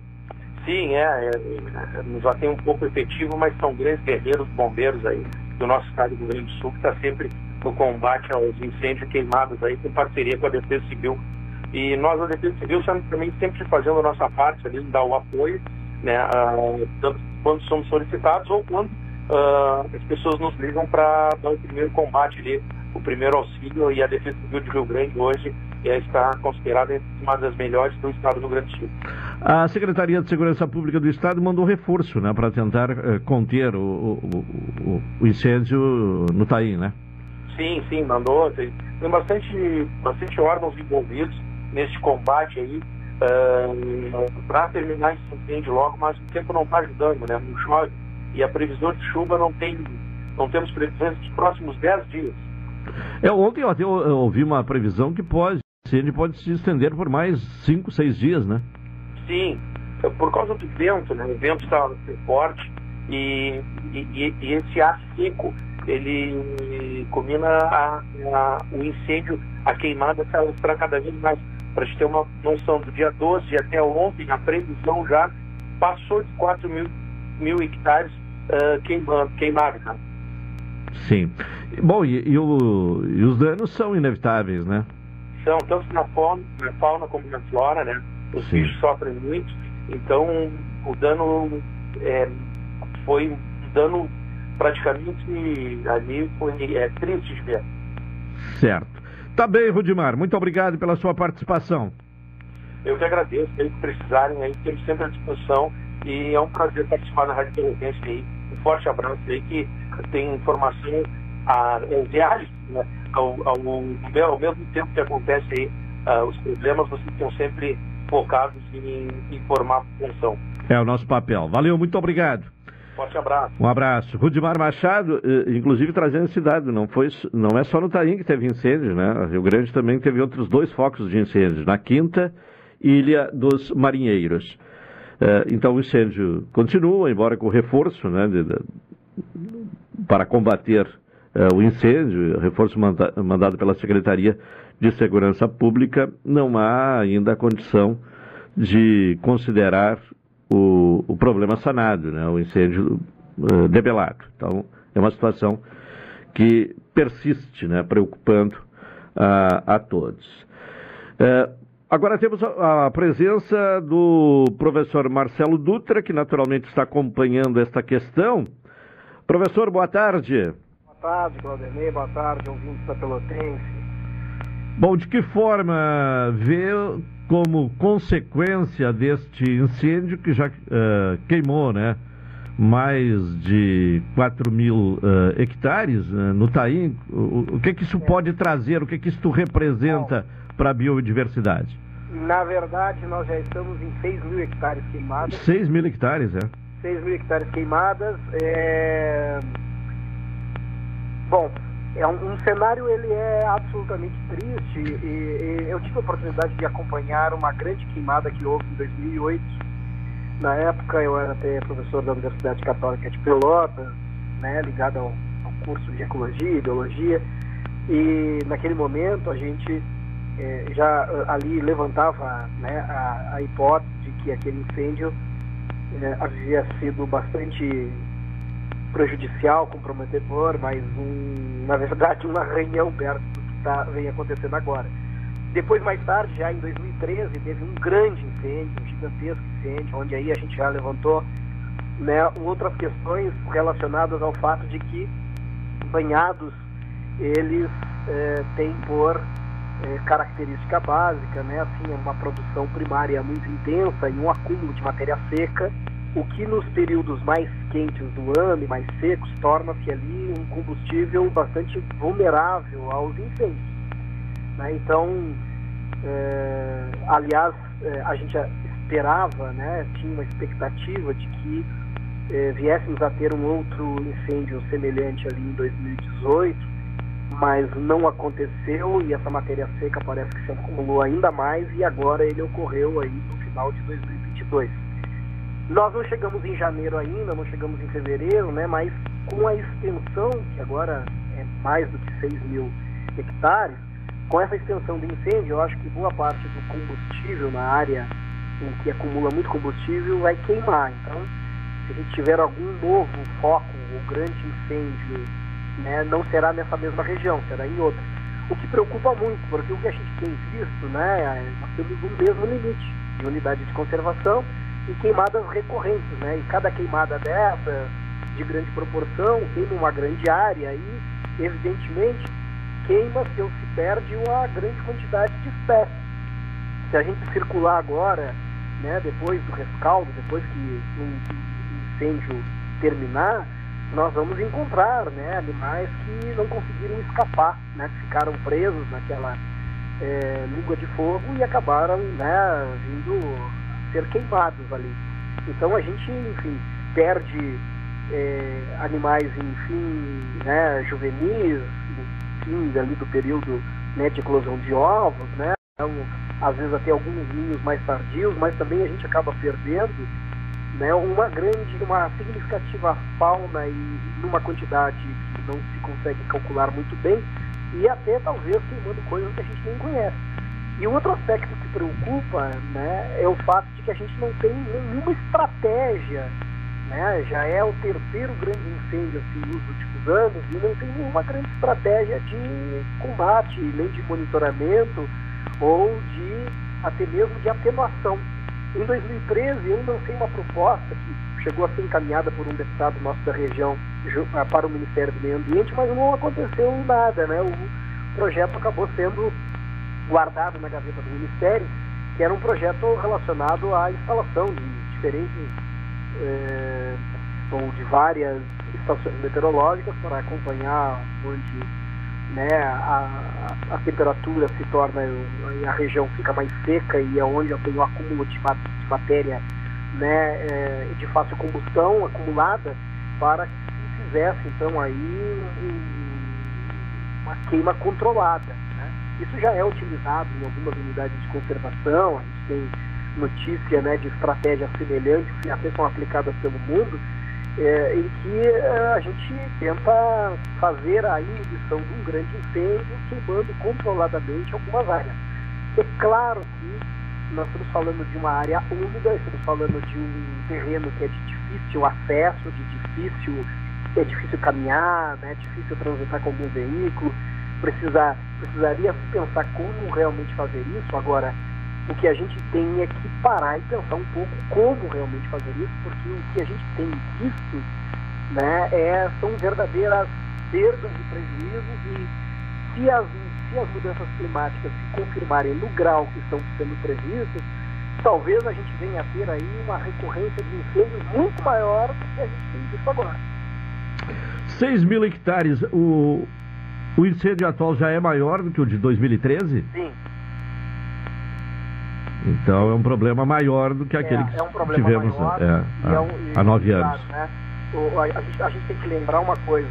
Sim, é, é, é, já tem um pouco efetivo, mas são grandes guerreiros bombeiros aí do nosso estado do Rio Grande do Sul, que está sempre no combate aos incêndios queimados aí, com parceria com a Defesa Civil. E nós, a Defesa Civil, estamos também sempre fazendo a nossa parte ali, dar o apoio, né, uh, tanto quando somos solicitados ou quando uh, as pessoas nos ligam para dar o primeiro combate ali, o primeiro auxílio, e a Defesa Civil de Rio Grande hoje é, está considerada uma das melhores do estado do Rio Grande do Sul. A Secretaria de Segurança Pública do Estado mandou reforço né, para tentar uh, conter o, o, o, o, incêndio no Taim, né? Sim, sim, mandou. Tem, tem bastante, bastante órgãos envolvidos nesse combate aí uh, para terminar esse incêndio logo, mas o tempo não está ajudando, né? Não chove e a previsão de chuva não tem, não temos previsões dos próximos 10 dias. É, ontem eu, eu ouvi uma previsão que pode, incêndio pode se estender por mais 5, 6 dias, né? Sim, é por causa do vento, né? O vento está forte e, e, e, esse ar seco, ele combina a, a, o incêndio, a queimada para cada vez mais. Para a gente ter uma noção, do dia 12 até ontem, a previsão já passou de 4 mil, mil hectares uh, queimando, queimados. Né? Sim. Bom, e, e, o, e, os danos são inevitáveis, né? São, tanto na fauna, na fauna como na flora, né? Os Sim. bichos sofrem muito, então o dano é, foi um dano praticamente ali foi é, triste de ver. Certo. Tá bem, Rudimar. Muito obrigado pela sua participação. Eu que agradeço. Se precisarem aí, temos sempre à disposição. E é um prazer participar da Rádio Pelotense aí. Um forte abraço aí que tem informação a, reais, né, ao, ao, ao, mesmo tempo que acontece aí uh, os problemas, vocês estão sempre focados em informar a população. É o nosso papel. Valeu, muito obrigado. Forte abraço. Um abraço. Rudimar Machado, eh, inclusive trazendo esse dado, não, foi, não é só no Taim que teve incêndio, né? Rio Grande também teve outros dois focos de incêndio, na Quinta Ilha dos Marinheiros. Eh, então o incêndio continua, embora com reforço, né, de, de, para combater uh, o incêndio, reforço manda mandado pela Secretaria de Segurança Pública, não há ainda a condição de considerar o, o problema sanado, né, o incêndio uh, debelado. Então, é uma situação que persiste, né, preocupando uh, a todos. Uh, agora temos a, a, presença do professor Marcelo Dutra, que naturalmente está acompanhando esta questão. Professor, boa tarde tarde, Claudemir. Boa tarde, ouvintes da Pelotense. Bom, de que forma vê como consequência deste incêndio que já uh, queimou, né? mais de 4 mil uh, hectares uh, no Taim. O, o, que que isso pode trazer? O que que isso representa para a biodiversidade? Na verdade, nós já estamos em 6 mil hectares queimados. 6 mil hectares, é? 6 mil hectares queimadas. É... Bom, é um, um, cenário ele é absolutamente triste e, e, eu tive a oportunidade de acompanhar uma grande queimada que houve em 2008. Na época eu era até professor da Universidade Católica de Pelotas, né, ligado ao, ao curso de ecologia e biologia. E naquele momento a gente é, já ali levantava né, a, a, hipótese de que aquele incêndio é, havia sido bastante prejudicial, comprometedor, mas um, na verdade um arranhão perto do que tá, vem acontecendo agora. Depois, mais tarde, já em 2013, teve um grande incêndio, um gigantesco incêndio, onde aí a gente já levantou né, outras questões relacionadas ao fato de que banhados eles é, têm por é, característica básica, né, assim, uma produção primária muito intensa e um acúmulo de matéria seca, o que nos períodos mais quentes do ano e mais secos torna-se ali um combustível bastante vulnerável aos incêndios. Né? Então, é, aliás, é, a gente esperava, né, tinha uma expectativa de que é, viéssemos a ter um outro incêndio semelhante ali em 2018, mas não aconteceu e essa matéria seca parece que se acumulou ainda mais e agora ele ocorreu aí no final de 2022. Nós não chegamos em janeiro ainda, não chegamos em fevereiro, né? Mas com a extensão, que agora é mais do que 6 mil hectares, com essa extensão de incêndio, eu acho que boa parte do combustível na área em que acumula muito combustível vai queimar. Então, se a gente tiver algum novo foco ou grande incêndio né, não será nessa mesma região, será em outra. O que preocupa muito, porque o que a gente tem visto, né, nós temos um mesmo limite de unidade de conservação e queimadas recorrentes, né, e cada queimada dessa, de grande proporção, queima uma grande área e, evidentemente, queima-se ou se perde uma grande quantidade de espécies. Se a gente circular agora, né, depois do rescaldo, depois que um incêndio terminar, nós vamos encontrar né, animais que não conseguiram escapar, né, que ficaram presos naquela é, língua de fogo e acabaram né, vindo ser queimados ali. Então a gente, enfim, perde é, animais, enfim, né, juvenis, fim ali do período né, de eclosão de ovos, né, então, às vezes até alguns ninhos mais tardios, mas também a gente acaba perdendo né, uma grande, uma significativa fauna e numa quantidade que não se consegue calcular muito bem e até talvez queimando coisas que a gente nem conhece. E outro aspecto que preocupa né, é o fato de que a gente não tem nenhuma estratégia, né, já é o terceiro grande incêndio assim, nos últimos anos e não tem nenhuma grande estratégia de combate, nem de monitoramento ou de até mesmo de atenuação em 2013, eu lancei uma proposta que chegou a ser encaminhada por um deputado nosso da região ah, para o Ministério do Meio Ambiente, mas não aconteceu nada, né? O projeto acabou sendo guardado na gaveta do Ministério, que era um projeto relacionado à instalação de diferentes é, ou de várias estações meteorológicas para acompanhar onde né, a, a, temperatura se torna, a região fica mais seca e é onde tenho um acúmulo de, de matéria né, é, de fácil combustão acumulada para que se fizesse então aí um, uma queima controlada. Isso já é utilizado em algumas unidades de conservação, a gente tem notícia né, de estratégias semelhantes que até são aplicadas pelo mundo, é, em que é, a gente tenta fazer a inibição de um grande incêndio queimando controladamente algumas áreas. É claro que nós estamos falando de uma área úmida, estamos falando de um terreno que é de difícil acesso, de difícil, é difícil caminhar, né, é difícil transitar com algum veículo, precisa, precisaria pensar como realmente fazer isso. Agora, o que a gente tem é que parar e pensar um pouco como realmente fazer isso, porque o que a gente tem visto né, é, são verdadeiras perdas e prejuízos e se as, se as mudanças climáticas se confirmarem no grau que estão sendo previstas, talvez a gente venha a ter aí uma recorrência de incêndios muito maior do que a gente tem visto agora. 6 mil hectares, o, o incêndio atual já é maior do que o de 2013? Sim. Então é um problema maior do que aquele é, que é um tivemos maior, é, e há, é um- há nove claro, anos. né? O- a, a gente, a gente tem que lembrar uma coisa.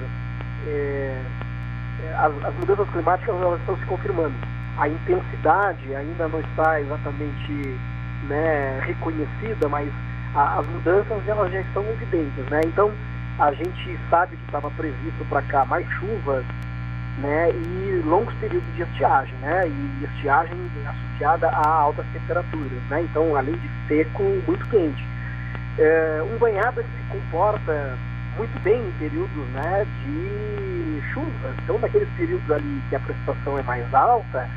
é, é, as, as mudanças climáticas elas estão se confirmando. A intensidade ainda não está exatamente né, reconhecida, mas a- as mudanças elas já estão evidentes. Né? Então a gente sabe que estava previsto para cá mais chuvas né, e longos períodos de estiagem, né, e estiagem associada a altas temperaturas, né, então além de seco, muito quente. É, um banhado se comporta muito bem em períodos né, de chuva, então naqueles períodos ali que a precipitação é mais alta,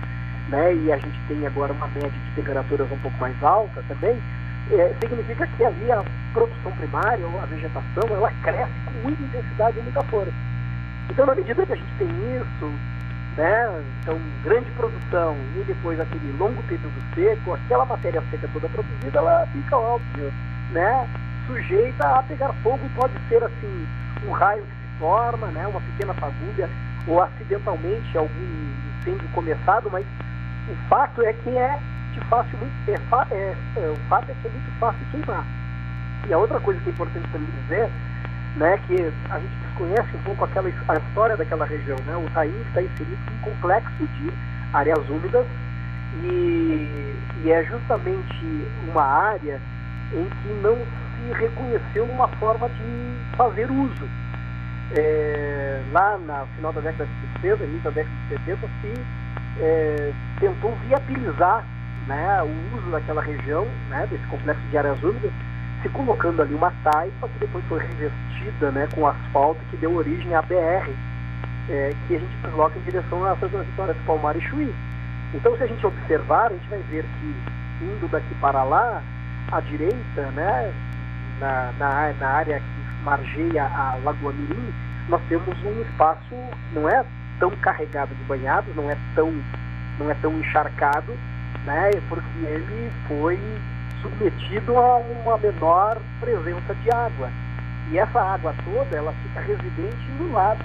né, e a gente tem agora uma média de temperaturas um pouco mais alta também, é, significa que ali a produção primária ou a vegetação ela cresce com muita intensidade e muita força. Então, na medida que a gente tem isso, né, então grande produção e depois aquele longo período seco, aquela matéria seca toda produzida, ela fica óbvio, né, sujeita a pegar fogo e pode ser assim um raio que se forma, né, uma pequena fagulha ou acidentalmente algum incêndio começado, mas o fato é que é de fácil é, é, é, o fato é que é muito fácil queimar. E a outra coisa que é importante também dizer, né, que a gente desconhece um pouco aquela a história daquela região, né? O Taim está inserido em um complexo de áreas úmidas e, e é justamente uma área em que não se reconheceu uma forma de fazer uso. É, lá na final da década de 60, início da década de 70, se é, tentou viabilizar né, o uso daquela região, né, desse complexo de áreas úmidas, se colocando ali uma taipa que depois foi revestida né, com asfalto que deu origem à BR, é, que a gente desloca em direção a Santa Vitória do Palmar e Chuí. Então, se a gente observar, a gente vai ver que indo daqui para lá, à direita, né, na, na, na área que margeia a Lagoa Mirim, nós temos um espaço não é tão carregado de banhados, não é tão, não é tão encharcado, né, porque ele foi submetido a uma menor presença de água. E essa água toda, ela fica residente no lado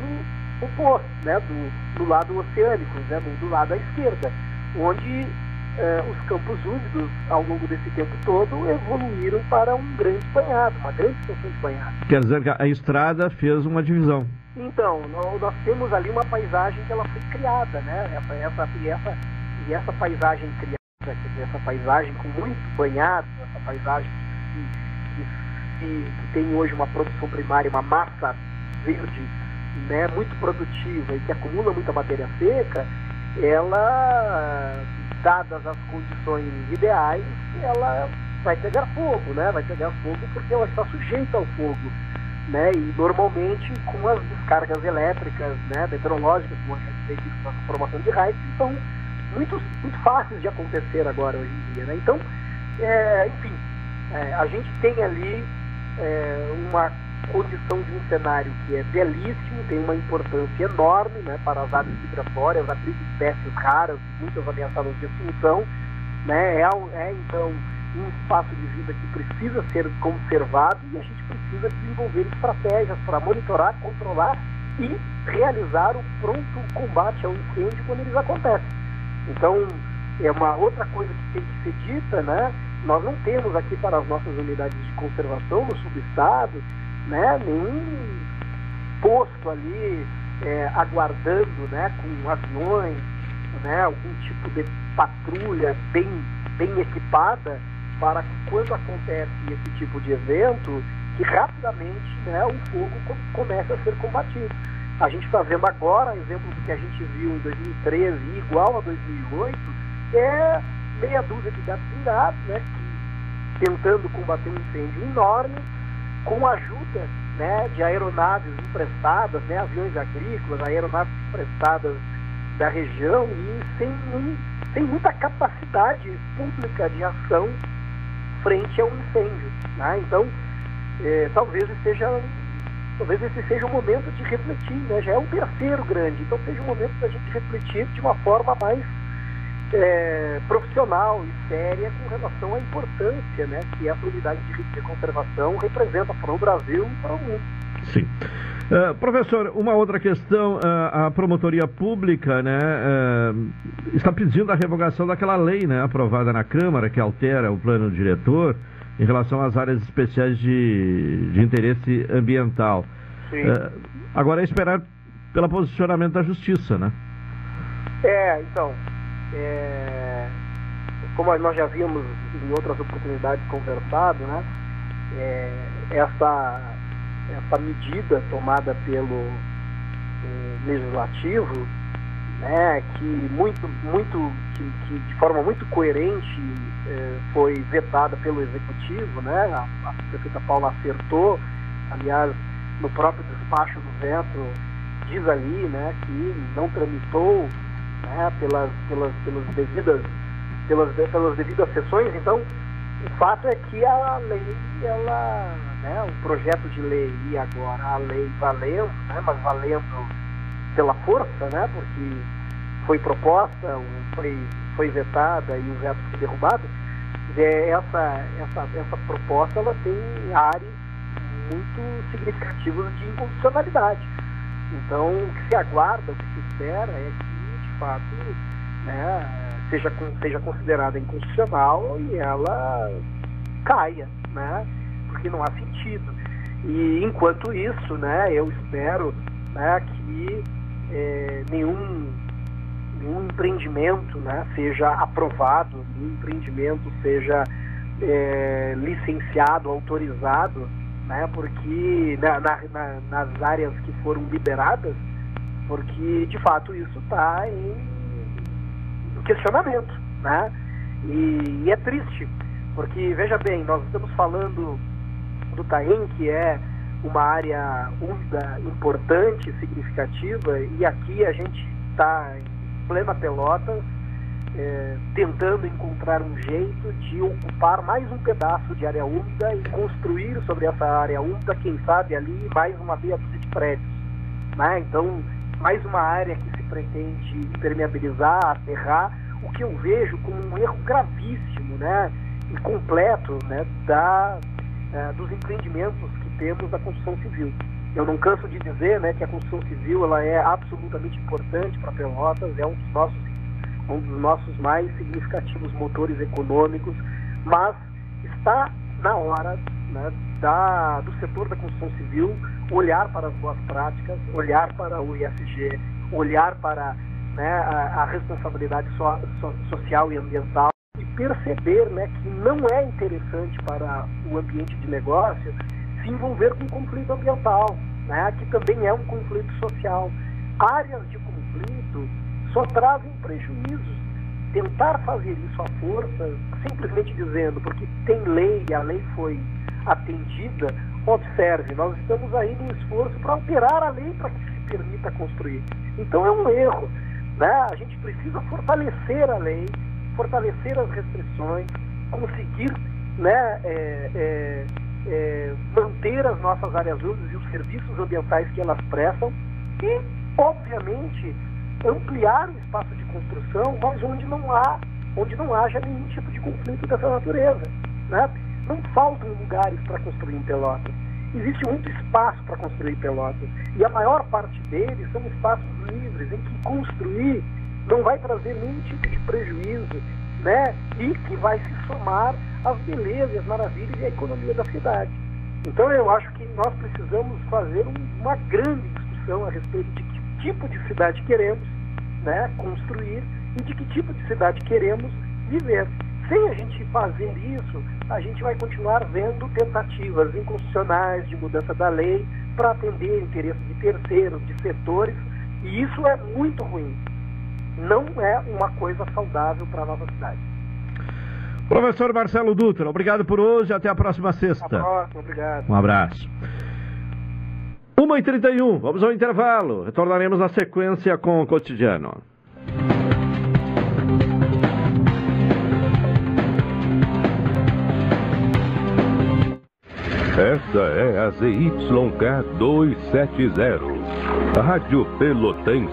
oposto, né, do, do lado oceânico, né, do, do lado à esquerda, onde eh, os campos úmidos, ao longo desse tempo todo, evoluíram para um grande banhado, uma grande extensão de banhado. Quer dizer que a estrada fez uma divisão. Então, nó- nós temos ali uma paisagem que ela foi criada, né? Essa, essa, e, essa, e essa paisagem criada, essa paisagem com muito banhado, essa paisagem que, que, que- tem hoje uma produção primária, uma massa verde né, muito produtiva e que acumula muita matéria seca, ela, dadas as condições ideais, ela vai pegar fogo, né? Vai pegar fogo porque ela está sujeita ao fogo né? E normalmente com as descargas elétricas, né, meteorológicas, como a gente tem na formação de raios, são muito, muito fáceis de acontecer agora hoje em dia, né? Então, é, enfim, é, a gente tem ali é, uma condição de um cenário que é belíssimo, tem uma importância enorme, né, para as aves migratórias, abrir espécies raras, muitas ameaçadas de extinção, né? É, é então um espaço de vida que precisa ser conservado e a gente precisa desenvolver estratégias para monitorar, controlar e realizar o pronto combate ao incêndio quando eles acontecem. Então, é uma outra coisa que tem que ser dita, né? Nós não temos aqui para as nossas unidades de conservação no subestado, né, nenhum posto ali é, aguardando, né, com aviões, né, algum tipo de patrulha bem, bem equipada para que quando acontece esse tipo de evento, que rapidamente né, o fogo co- comece a ser combatido. A gente está vendo agora, exemplo do que a gente viu em 2013 e igual a 2008, é meia dúzia de gatos pingados, né, que, tentando combater um incêndio enorme, com a ajuda né, de aeronaves emprestadas, né, aviões agrícolas, aeronaves emprestadas da região e sem, um- sem muita capacidade pública de ação frente ao incêndio. Né? Então, eh, talvez esteja talvez esse seja o momento de refletir, né? já é o terceiro grande, então seja o momento da gente refletir de uma forma mais é, profissional e séria com relação à importância né, que essa unidade de risco de conservação representa para o Brasil e para o mundo. Sim. Uh, professor, uma outra questão, uh, a promotoria pública né, uh, está pedindo a revogação daquela lei né, aprovada na Câmara que altera o plano diretor em relação às áreas especiais de, de interesse ambiental. agora é esperar pelo posicionamento da Justiça, né? É, então, é, como nós já vimos em outras oportunidades conversado, né, é, essa, essa medida tomada pelo é, legislativo, né, que muito, muito, que, que de forma muito coerente é, foi vetada pelo executivo, né, a, a prefeita Paula acertou, aliás, no próprio despacho do veto diz ali, né, que não tramitou né, pelas, pelas, pelas, devidas, pelas, pelas devidas sessões. Então, o fato é que a lei, ela, né, o projeto de lei e agora a lei valendo, né, mas valendo pela força, né, porque foi proposta, foi, foi vetada e o veto foi derrubado, é, essa, essa, essa proposta ela tem áreas muito significativas de inconstitucionalidade. Então, o que se aguarda, o que se espera é que fato né, seja, seja considerada inconstitucional e ela caia, né, porque não há sentido. E enquanto isso, né, eu espero né, que é, nenhum, nenhum empreendimento né, seja aprovado, nenhum empreendimento seja é, licenciado, autorizado, né, porque na, na, nas áreas que foram liberadas, porque de fato isso está em questionamento, né? E, e, é triste, porque veja bem, nós estamos falando do Taim, que é uma área úmida importante, significativa, e aqui a gente está plena pelota, é, tentando encontrar um jeito de ocupar mais um pedaço de área úmida e construir sobre essa área úmida, quem sabe ali, mais uma meia dúzia de prédios. Né? Então, mais uma área que se pretende impermeabilizar, aterrar, o que eu vejo como um erro gravíssimo, né, e completo, né, da, é, dos empreendimentos que temos da construção civil. Eu não canso de dizer, né, que a construção civil ela é absolutamente importante para Pelotas, é um dos nossos um dos nossos mais significativos motores econômicos, mas está na hora né, da, do setor da construção civil olhar para as boas práticas, olhar para o ISG, olhar para né, a, a, responsabilidade so, so, social e ambiental e perceber né, que não é interessante para o ambiente de negócio se envolver com conflito ambiental, né, que também é um conflito social. Áreas de conflito só trazem prejuízos. Tentar fazer isso à força, simplesmente dizendo, porque tem lei e a lei foi atendida, observe, nós estamos aí no esforço para alterar a lei para que se permita construir. Então é um erro. Né? A gente precisa fortalecer a lei, fortalecer as restrições, conseguir né, é, é, é, manter as nossas áreas úmidas e os serviços ambientais que elas prestam e, obviamente, ampliar o espaço de construção, mas onde não há, onde não haja nenhum tipo de conflito dessa natureza. Né? Não faltam lugares para construir em Pelotas. Existe muito espaço para construir Pelotas. E a maior parte deles são espaços livres, em que construir não vai trazer nenhum tipo de prejuízo, né? E que vai se somar às belezas, às maravilhas e à economia da cidade. Então eu acho que nós precisamos fazer uma grande discussão a respeito de que tipo de cidade queremos né, construir e de que tipo de cidade queremos viver. Sem a gente fazer isso, a gente vai continuar vendo tentativas inconstitucionais de mudança da lei para atender interesses de terceiros, de setores, e isso é muito ruim. Não é uma coisa saudável para a nossa cidade. Professor Marcelo Dutra, obrigado por hoje. Até a próxima sexta. Até a próxima, obrigado. Um abraço. 1h31, vamos ao intervalo. Retornaremos na sequência com o cotidiano. Esta é a ZYK 270, Rádio Pelotense,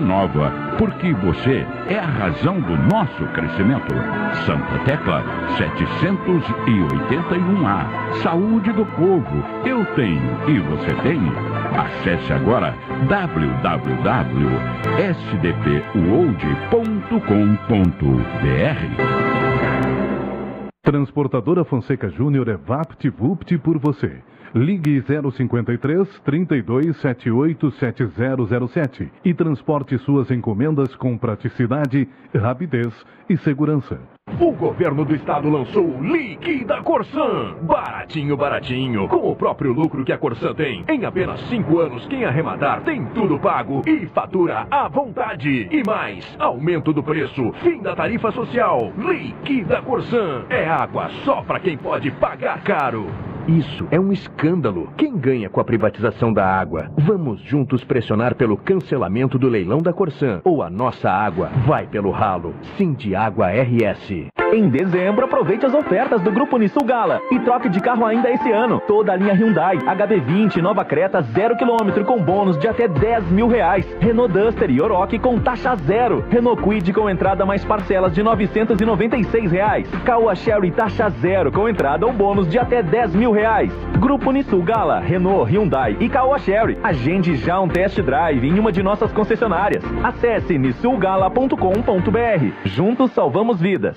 nova, porque você é a razão do nosso crescimento. Santa Tecla 781A. Saúde do povo, eu tenho e você tem. Acesse agora www.sdpuold.com.br. Transportadora Fonseca Júnior é VaptVupt por você. Ligue 053 32 78 7007 e transporte suas encomendas com praticidade, rapidez e segurança. O governo do estado lançou o Liquida Corsan. Baratinho, baratinho. Com o próprio lucro que a Corsan tem. Em apenas cinco anos, quem arrematar tem tudo pago e fatura à vontade. E mais, aumento do preço, fim da tarifa social. Liquida Corsan. É água só para quem pode pagar caro. Isso é um escândalo. Quem ganha com a privatização da água? Vamos juntos pressionar pelo cancelamento do leilão da Corsan. Ou a nossa água vai pelo ralo. Sim de Água RS. Em dezembro, aproveite as ofertas do Grupo Nissul Gala e troque de carro ainda esse ano. Toda a linha Hyundai, HB20 Nova Creta 0 km com bônus de até 10 mil reais. Renault Duster e Oroch com taxa zero. Renault Kwid com entrada mais parcelas de 996 reais. Caoa Sherry taxa zero com entrada ou bônus de até 10 mil reais. Grupo Nissul Gala, Renault, Hyundai e Caoa Sherry. Agende já um test drive em uma de nossas concessionárias. Acesse nissulgala.com.br. Juntos salvamos vidas.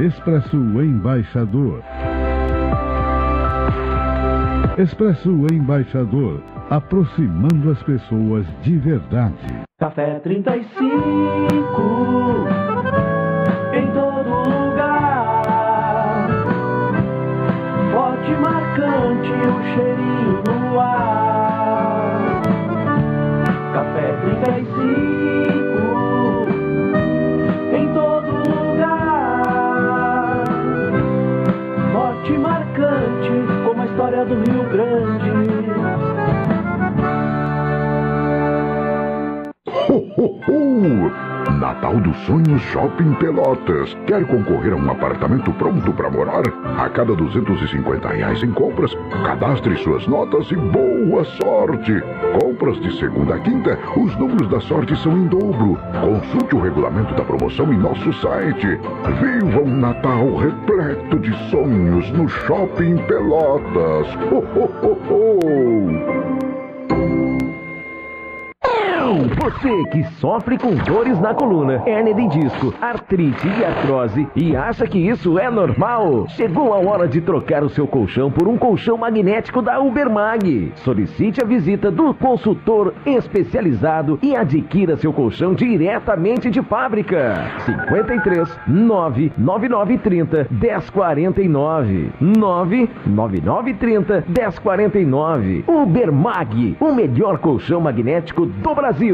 Expresso Embaixador. Expresso Embaixador, aproximando as pessoas de verdade. Café 35 Ho! Natal dos Sonhos Shopping Pelotas. Quer concorrer a um apartamento pronto para morar? A cada 250 reais em compras, cadastre suas notas e boa sorte! Compras de segunda a quinta, os números da sorte são em dobro. Consulte o regulamento da promoção em nosso site. Viva um Natal repleto de sonhos no Shopping Pelotas. Ho, ho, ho, ho! Você que sofre com dores na coluna, hérnia de disco, artrite e artrose e acha que isso é normal? Chegou a hora de trocar o seu colchão por um colchão magnético da Ubermag. Solicite a visita do consultor especializado e adquira seu colchão diretamente de fábrica. 53 99930 1049 99930 1049 Ubermag, o melhor colchão magnético do Brasil.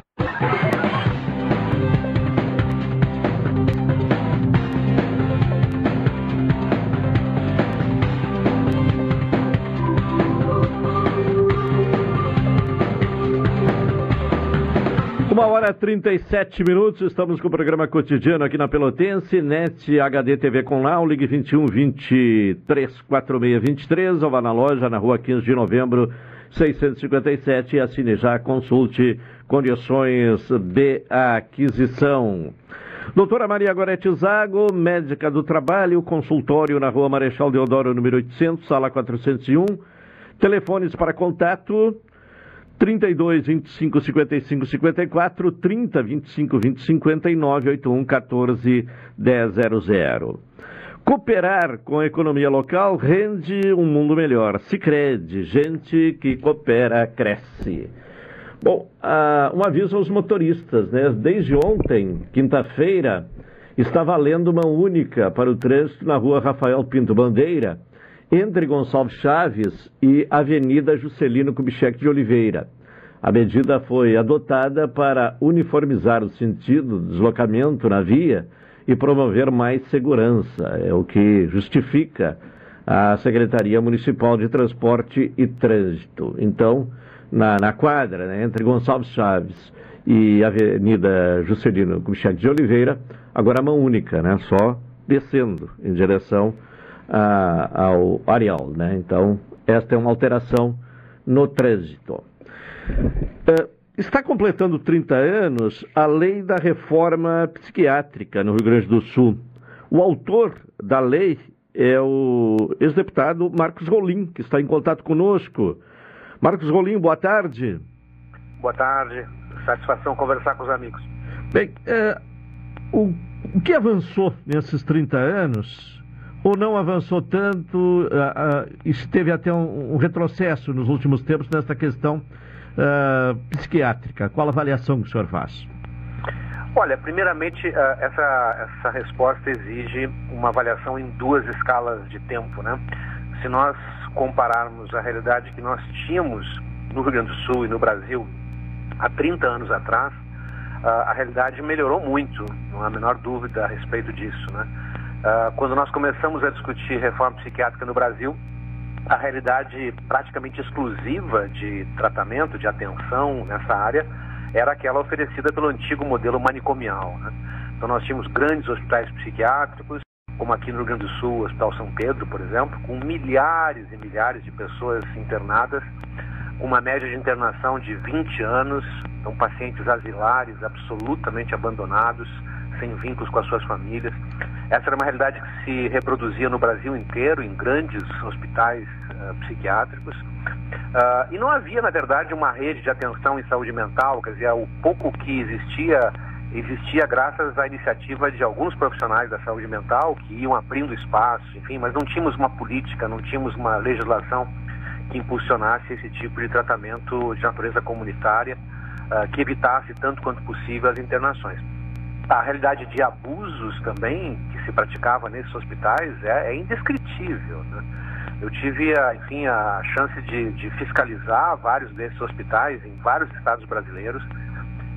Uma hora e 37 minutos, estamos com o programa cotidiano aqui na Pelotense, NET HD TV com Lau, ligue 21 23 46 23, ou vá na loja na rua 15 de novembro 657 e assine já, consulte condições de aquisição. Doutora Maria Gorete Zago, médica do trabalho, consultório na rua Marechal Deodoro, número 800, sala 401. Telefones para contato 32 25 55 54, 30 25 20 59, 81 14 1000. Cooperar com a economia local rende um mundo melhor. Se crede, gente que coopera cresce. Bom, uh, um aviso aos motoristas, né? Desde ontem, quinta-feira, está valendo uma única para o trânsito na rua Rafael Pinto Bandeira, entre Gonçalves Chaves e Avenida Juscelino Kubitschek de Oliveira. A medida foi adotada para uniformizar o sentido do deslocamento na via e promover mais segurança, é o que justifica a Secretaria Municipal de Transporte e Trânsito. Então, na, na quadra, né, entre Gonçalves Chaves e Avenida Juscelino Kubitschek de Oliveira, agora mão única, né, só descendo em direção a, ao areal. Né? Então, esta é uma alteração no trânsito. Uh, está completando 30 anos a lei da reforma psiquiátrica no Rio Grande do Sul. O autor da lei é o ex-deputado Marcos Rolim, que está em contato conosco. Marcos Rolim, boa tarde. Boa tarde. Satisfação conversar com os amigos. Bem, uh, o, o que avançou nesses 30 anos ou não avançou tanto, uh, uh, esteve até um, retrocesso nos últimos tempos nessa questão uh, psiquiátrica? Qual a avaliação que o senhor faz? Olha, primeiramente, essa, essa resposta exige uma avaliação em duas escalas de tempo, né? Se nós compararmos a realidade que nós tínhamos no Rio Grande do Sul e no Brasil há 30 anos atrás, a realidade melhorou muito, não há a menor dúvida a respeito disso, né? Uh, quando nós começamos a discutir reforma psiquiátrica no Brasil, a realidade praticamente exclusiva de tratamento, de atenção nessa área, era aquela oferecida pelo antigo modelo manicomial. Né? Então nós tínhamos grandes hospitais psiquiátricos, como aqui no Rio Grande do Sul, o Hospital São Pedro, por exemplo, com milhares e milhares de pessoas internadas, uma média de internação de 20 anos, então pacientes asilares absolutamente abandonados, sem vínculos com as suas famílias. Essa era uma realidade que se reproduzia no Brasil inteiro, em grandes hospitais uh, psiquiátricos. Uh, e não havia, na verdade, uma rede de atenção em saúde mental, quer dizer, o pouco que existia, existia graças à iniciativa de alguns profissionais da saúde mental que iam abrindo espaço, enfim, mas não tínhamos uma política, não tínhamos uma legislação que impulsionasse esse tipo de tratamento de natureza comunitária, uh, que evitasse tanto quanto possível as internações a realidade de abusos também que se praticava nesses hospitais é, é indescritível. Né? Eu tive, enfim, a chance de, de, fiscalizar vários desses hospitais em vários estados brasileiros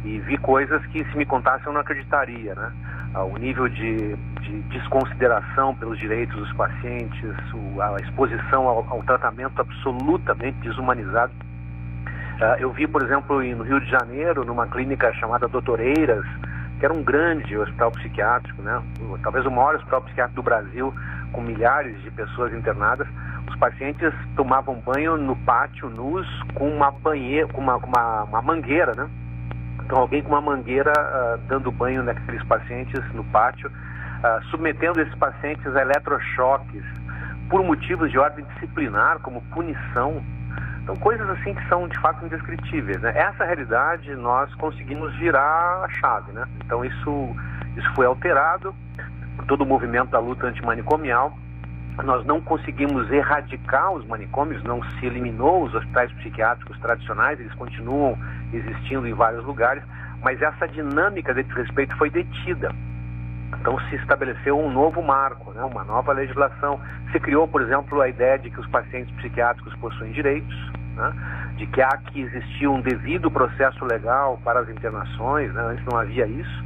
e vi coisas que se me contassem eu não acreditaria, né? O nível de, de desconsideração pelos direitos dos pacientes, a exposição ao, ao tratamento absolutamente desumanizado. Uh, eu vi, por exemplo, no Rio de Janeiro, numa clínica chamada Doutoreiras, que era um grande hospital psiquiátrico, né? talvez o maior hospital psiquiátrico do Brasil, com milhares de pessoas internadas. Os pacientes tomavam banho no pátio nus com uma banheira, com uma, uma, uma mangueira, né? Então alguém com uma mangueira uh, dando banho naqueles pacientes no pátio. ah, submetendo esses pacientes a eletrochoques por motivos de ordem disciplinar, como punição. Então, coisas assim que são de fato indescritíveis. Né? Essa realidade nós conseguimos virar a chave. Né? Então, isso, isso foi alterado por todo o movimento da luta antimanicomial. Nós não conseguimos erradicar os manicômios, não se eliminou os hospitais psiquiátricos tradicionais, eles continuam existindo em vários lugares, mas essa dinâmica desse respeito foi detida. Então se estabeleceu um novo marco, né, uma nova legislação. Se criou, por exemplo, a ideia de que os pacientes psiquiátricos possuem direitos, né, de que há que existir um devido processo legal para as internações, né, antes não havia isso.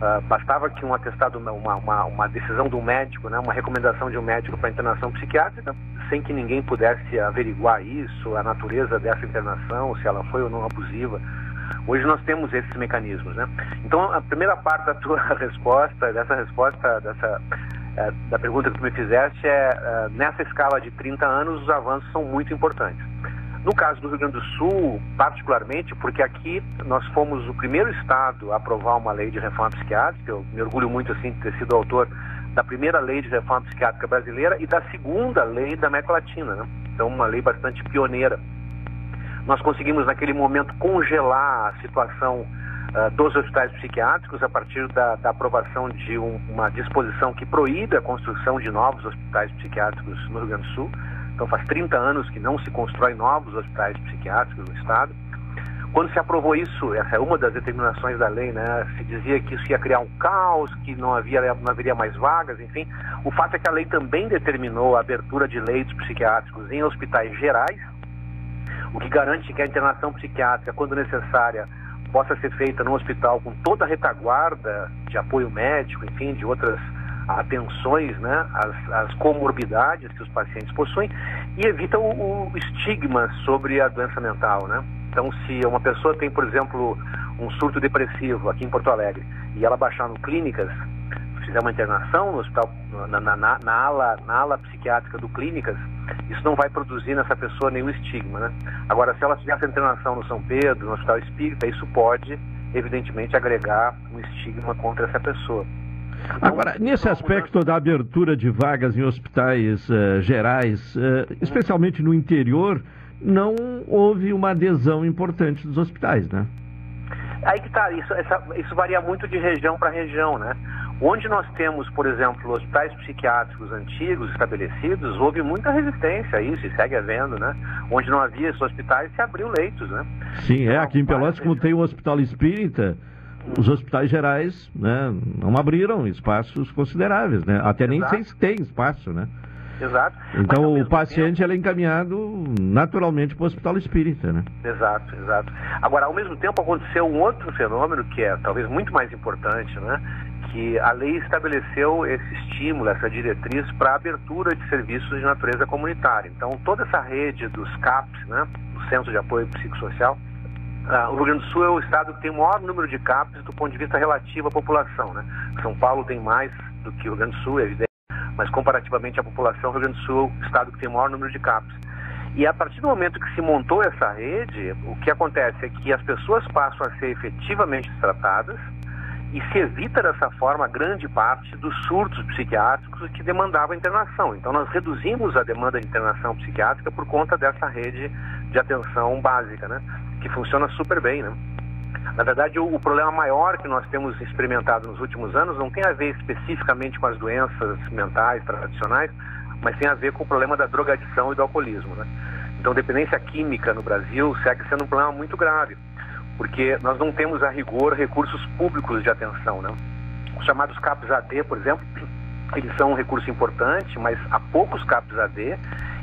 Uh, bastava que um atestado, uma, uma, uma, decisão do médico, né, uma recomendação de um médico para internação psiquiátrica, sem que ninguém pudesse averiguar isso, a natureza dessa internação, se ela foi ou não abusiva. Hoje nós temos esses mecanismos, né? Então, a primeira parte da tua resposta, dessa resposta, dessa é, da pergunta que tu me fizeste é, é, nessa escala de 30 anos, os avanços são muito importantes. No caso do Rio Grande do Sul, particularmente, porque aqui nós fomos o primeiro estado a aprovar uma lei de reforma psiquiátrica, eu me orgulho muito assim de ter sido autor da primeira lei de reforma psiquiátrica brasileira e da segunda lei da América Latina, né? Então, uma lei bastante pioneira. Nós conseguimos, naquele momento, congelar a situação uh, dos hospitais psiquiátricos a partir da, da aprovação de um, uma disposição que proíbe a construção de novos hospitais psiquiátricos no Rio Grande do Sul. Então faz 30 anos que não se constrói novos hospitais psiquiátricos no estado. Quando se aprovou isso, essa é uma das determinações da lei, né? Se dizia que isso ia criar um caos, que não, havia, não haveria mais vagas, enfim. O fato é que a lei também determinou a abertura de leitos psiquiátricos em hospitais gerais, o que garante que a internação psiquiátrica, quando necessária, possa ser feita no hospital com toda a retaguarda de apoio médico, enfim, de outras atenções, né, as, as comorbidades que os pacientes possuem e evita o, o, estigma sobre a doença mental, né? Então, se uma pessoa tem, por exemplo, um surto depressivo aqui em Porto Alegre e ela baixar no clínicas, fizer uma internação no hospital, na, na, na, na ala, na ala psiquiátrica do clínicas, isso não vai produzir nessa pessoa nenhum estigma, né? Agora, se ela fizer essa internação no São Pedro, no Hospital Espírita, isso pode, evidentemente, agregar um estigma contra essa pessoa. Agora, nesse aspecto da abertura de vagas em hospitais uh, gerais, uh, especialmente no interior, não houve uma adesão importante dos hospitais, né? Aí que está, isso, isso varia muito de região para região, né? Onde nós temos, por exemplo, hospitais psiquiátricos antigos estabelecidos, houve muita resistência a isso e segue havendo, né? Onde não havia esses hospitais, se abriu leitos, né? Sim, é. Aqui em Pelotas, como tem o Hospital Espírita, os hospitais gerais né, não abriram espaços consideráveis, né? Até nem sei se tem espaço, né? Exato. Então o paciente tempo... é encaminhado naturalmente para o hospital espírita, né? Exato, exato. Agora, ao mesmo tempo aconteceu um outro fenômeno que é talvez muito mais importante, né? Que a lei estabeleceu esse estímulo, essa diretriz para a abertura de serviços de natureza comunitária. Então toda essa rede dos CAPs, né? Do Centro de Apoio Psicossocial, ah, o Rio Grande do Sul é o estado que tem o maior número de CAPs do ponto de vista relativo à população. Né? São Paulo tem mais do que o Rio Grande do Sul, é evidente, mas comparativamente à população, o Rio Grande do Sul é o estado que tem o maior número de CAPs. E a partir do momento que se montou essa rede, o que acontece é que as pessoas passam a ser efetivamente tratadas e se evita dessa forma grande parte dos surtos psiquiátricos que demandavam internação. Então nós reduzimos a demanda de internação psiquiátrica por conta dessa rede de atenção básica, né? Que funciona super bem, né? Na verdade, o, o, problema maior que nós temos experimentado nos últimos anos não tem a ver especificamente com as doenças mentais tradicionais, mas tem a ver com o problema da drogadição e do alcoolismo, né? Então, dependência química no Brasil segue sendo um problema muito grave porque nós não temos a rigor recursos públicos de atenção. Né? Os chamados CAPs AD, por exemplo, eles são um recurso importante, mas há poucos CAPs AD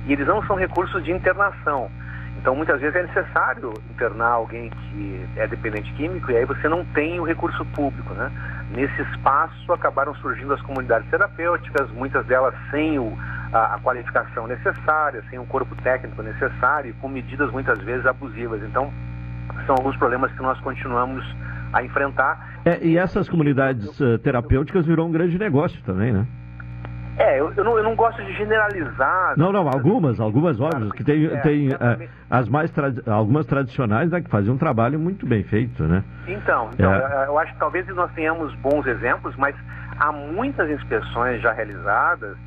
e eles não são recursos de internação. Então, muitas vezes é necessário internar alguém que é dependente químico e aí você não tem o recurso público, né? Nesse espaço acabaram surgindo as comunidades terapêuticas, muitas delas sem o, a, a, qualificação necessária, sem o corpo técnico necessário, com medidas muitas vezes abusivas. Então, são alguns problemas que nós continuamos a enfrentar. É, e essas comunidades uh, terapêuticas virou um grande negócio também, né? É, eu, eu, não, eu não gosto de generalizar. Não, não, algumas, algumas, óbvias, que tem, é, tem uh, as mais algumas tradicionais né, que faziam um trabalho muito bem feito, né? Então, então é. eu, eu acho que talvez nós tenhamos bons exemplos, mas há muitas inspeções já realizadas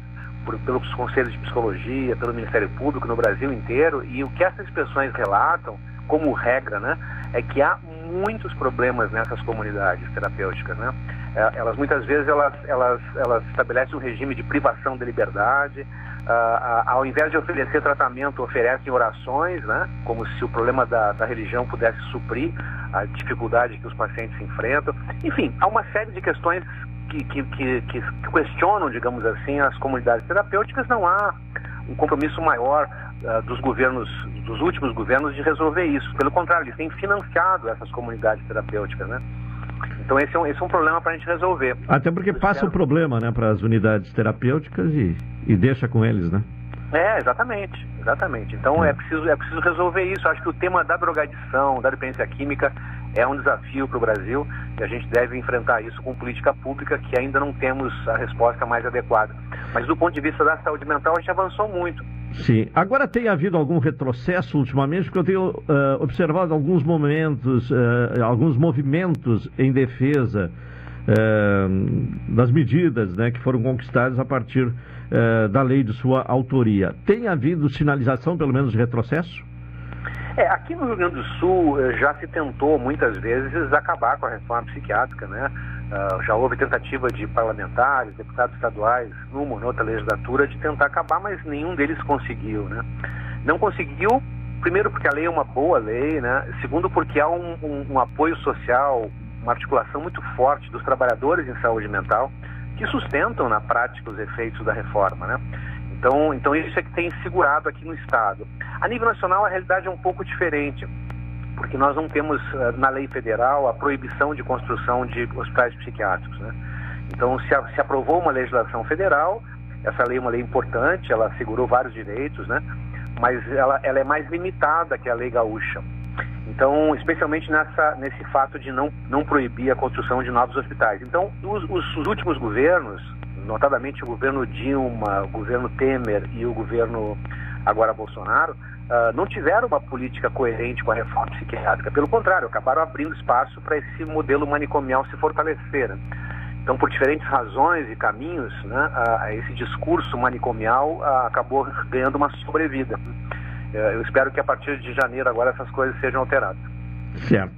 por, pelos conselhos de psicologia, pelo Ministério Público no Brasil inteiro, e o que essas inspeções relatam, como regra, né, é que há muitos problemas nessas comunidades terapêuticas, né? É, elas muitas vezes elas, elas, elas estabelecem um regime de privação de liberdade, Uh, ao invés de oferecer tratamento, oferecem orações, né? como se o problema da, da, religião pudesse suprir a dificuldade que os pacientes enfrentam. Enfim, há uma série de questões que, que, que, que questionam, digamos assim, as comunidades terapêuticas. Não há um compromisso maior uh, dos governos, dos últimos governos, de resolver isso. Pelo contrário, eles têm financiado essas comunidades terapêuticas, né? Então esse é um, esse é um problema para a gente resolver. Até porque passa o problema, né, para as unidades terapêuticas e, e deixa com eles, né? É, exatamente, exatamente. Então é. preciso, é preciso resolver isso. Acho que o tema da drogadição, da dependência química, é um desafio para o Brasil e a gente deve enfrentar isso com política pública que ainda não temos a resposta mais adequada. Mas do ponto de vista da saúde mental, a gente avançou muito. Sim. Agora tem havido algum retrocesso ultimamente, porque eu tenho uh, observado alguns momentos, uh, alguns movimentos em defesa uh, das medidas né, que foram conquistadas a partir da lei de sua autoria. Tem havido sinalização, pelo menos, de retrocesso? É, aqui no Rio Grande do Sul já se tentou muitas vezes acabar com a reforma psiquiátrica, né? Uh, já houve tentativa de parlamentares, deputados estaduais, numa ou outra legislatura, de tentar acabar, mas nenhum deles conseguiu. Né? Não conseguiu, primeiro porque a lei é uma boa lei, né? segundo porque há um, um, um apoio social, uma articulação muito forte dos trabalhadores em saúde mental, que sustentam na prática os efeitos da reforma. Né? Então, então isso é que tem segurado aqui no Estado. A nível nacional, a realidade é um pouco diferente porque nós não temos eh, na lei federal a proibição de construção de hospitais psiquiátricos. Né? Então, se, se, aprovou uma legislação federal, essa lei é uma lei importante, ela assegurou vários direitos, né? mas ela, ela é mais limitada que a lei gaúcha. Então, especialmente nessa, nesse fato de não, não proibir a construção de novos hospitais. Então, os, os últimos governos, notadamente o governo Dilma, o governo Temer e o governo agora Bolsonaro, uh, não tiveram uma política coerente com a reforma psiquiátrica. Pelo contrário, acabaram abrindo espaço para esse modelo manicomial se fortalecer. Né? Então, por diferentes razões e caminhos, né, uh, esse discurso manicomial uh, acabou ganhando uma sobrevida. eu espero que a partir de janeiro agora essas coisas sejam alteradas. Certo.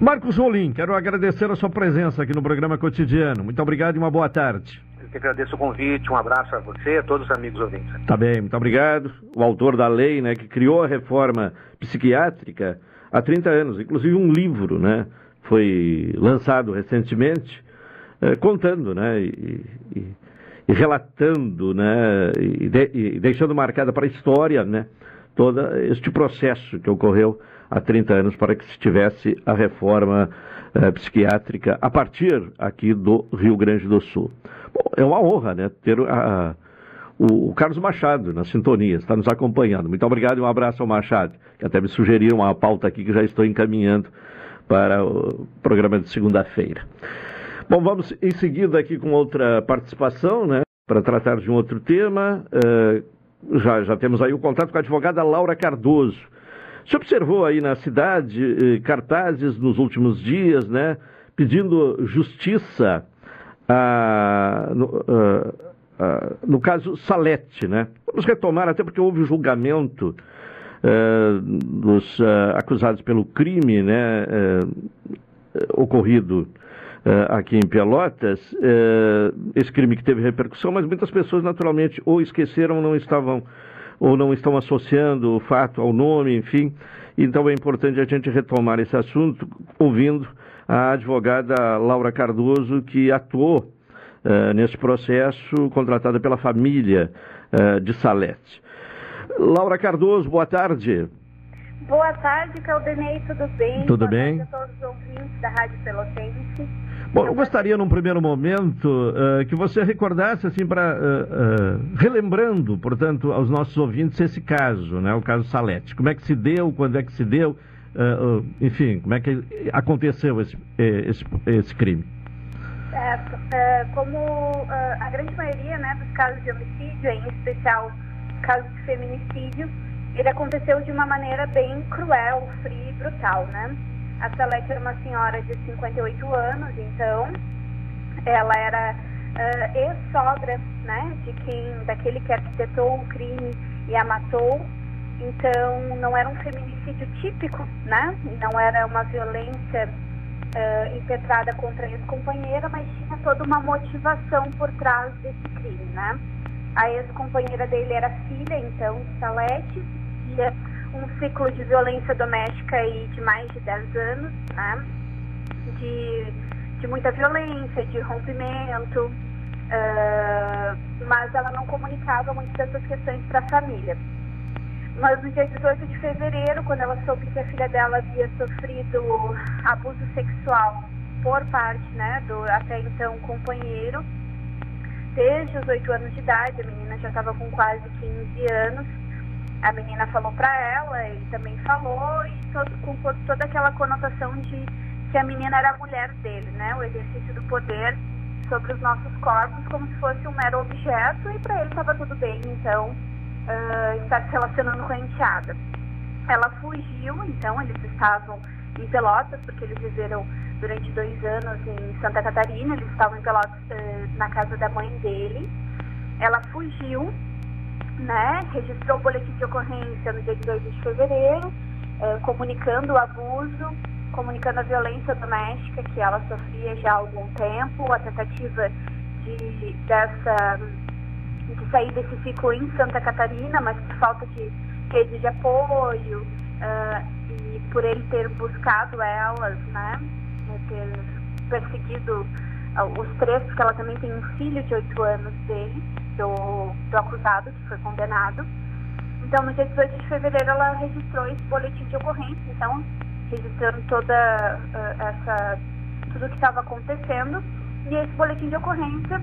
Marcos Rolim, quero agradecer a sua presença aqui no programa cotidiano. Muito obrigado e uma boa tarde que agradeço o convite, um abraço a você e a todos os amigos ouvintes. Tá bem, muito obrigado. O autor da lei, né, que criou a reforma psiquiátrica há 30 anos, inclusive um livro, né, foi lançado recentemente, eh, contando, né, e, e, e relatando, né, e, de, e deixando marcada para a história, né, todo este processo que ocorreu há 30 anos para que se tivesse a reforma eh, psiquiátrica a partir aqui do Rio Grande do Sul. Bom, é uma honra, né, ter a, o, o, Carlos Machado na sintonia, está nos acompanhando. Muito obrigado e um abraço ao Machado, que até me sugeriram uma pauta aqui que já estou encaminhando para o programa de segunda-feira. Bom, vamos em seguida aqui com outra participação, né, para tratar de um outro tema. Uh, já, já temos aí o contato com a advogada Laura Cardoso. Você observou aí na cidade eh, cartazes nos últimos dias, né, pedindo justiça no, no, caso Salete, né? Vamos retomar, até porque houve o julgamento ah, dos ah, acusados pelo crime, né, eh, ocorrido aqui em Pelotas, eh, esse crime que teve repercussão, mas muitas pessoas naturalmente ou esqueceram ou não estavam ou não estão associando o fato ao nome, enfim. Então é importante a gente retomar esse assunto ouvindo a advogada Laura Cardoso, que atuou uh, nesse processo, contratada pela família uh, de Salete. Laura Cardoso, boa tarde. Boa tarde, Caldenei, tudo bem? Tudo boa bem? Tarde a todos os ouvintes da Rádio Pelotense. Bom, eu gostaria num primeiro momento uh, que você recordasse, assim, para uh, uh, relembrando, portanto, aos nossos ouvintes esse caso, né, o caso Salete. Como é que se deu, quando é que se deu, enfim, como é que aconteceu esse, eh, esse, esse crime? Certo. É, como a grande maioria né, dos casos de homicídio, em especial casos de feminicídio, ele aconteceu de uma maneira bem cruel, fria e brutal, né? A Salete era uma senhora de 58 anos, então ela era uh, ex-sogra, né, de quem, daquele que arquitetou o crime e a matou. Então, não era um feminicídio típico, né? Não era uma violência uh, impetrada contra a ex-companheira, mas tinha toda uma motivação por trás desse crime, né? A ex-companheira dele era filha, então, de Salete, vivia um ciclo de violência doméstica aí de mais de 10 anos, né? De, de muita violência, de rompimento, uh, mas ela não comunicava muitas dessas questões para a família. Mas no dia 18 de fevereiro, quando ela soube que a filha dela havia sofrido abuso sexual por parte né, do até então companheiro, desde os 8 anos de idade, a menina já estava com quase 15 anos, a menina falou para ela, ele também falou, e todo, com toda aquela conotação de que a menina era a mulher dele, né? O exercício do poder sobre os nossos corpos como se fosse um mero objeto e para ele estava tudo bem, então uh, estar se relacionando com a enteada. Ela fugiu, então eles estavam em Pelotas, porque eles viveram durante dois anos em Santa Catarina, eles estavam em Pelotas uh, na casa da mãe dele. Ela fugiu, né, registrou o boletim de ocorrência no dia 18 de fevereiro, uh, comunicando o abuso, comunicando a violência doméstica que ela sofria já há algum tempo, a tentativa de, dessa de sair desse ciclo em Santa Catarina, mas por falta de rede de apoio uh, e por ele ter buscado elas, né, ter perseguido uh, os três, porque ela também tem um filho de oito anos dele, do, do acusado, que foi condenado. Então, no dia 18 de fevereiro, ela registrou esse boletim de ocorrência, então, registrando toda uh, essa, tudo o que estava acontecendo. E esse boletim de ocorrência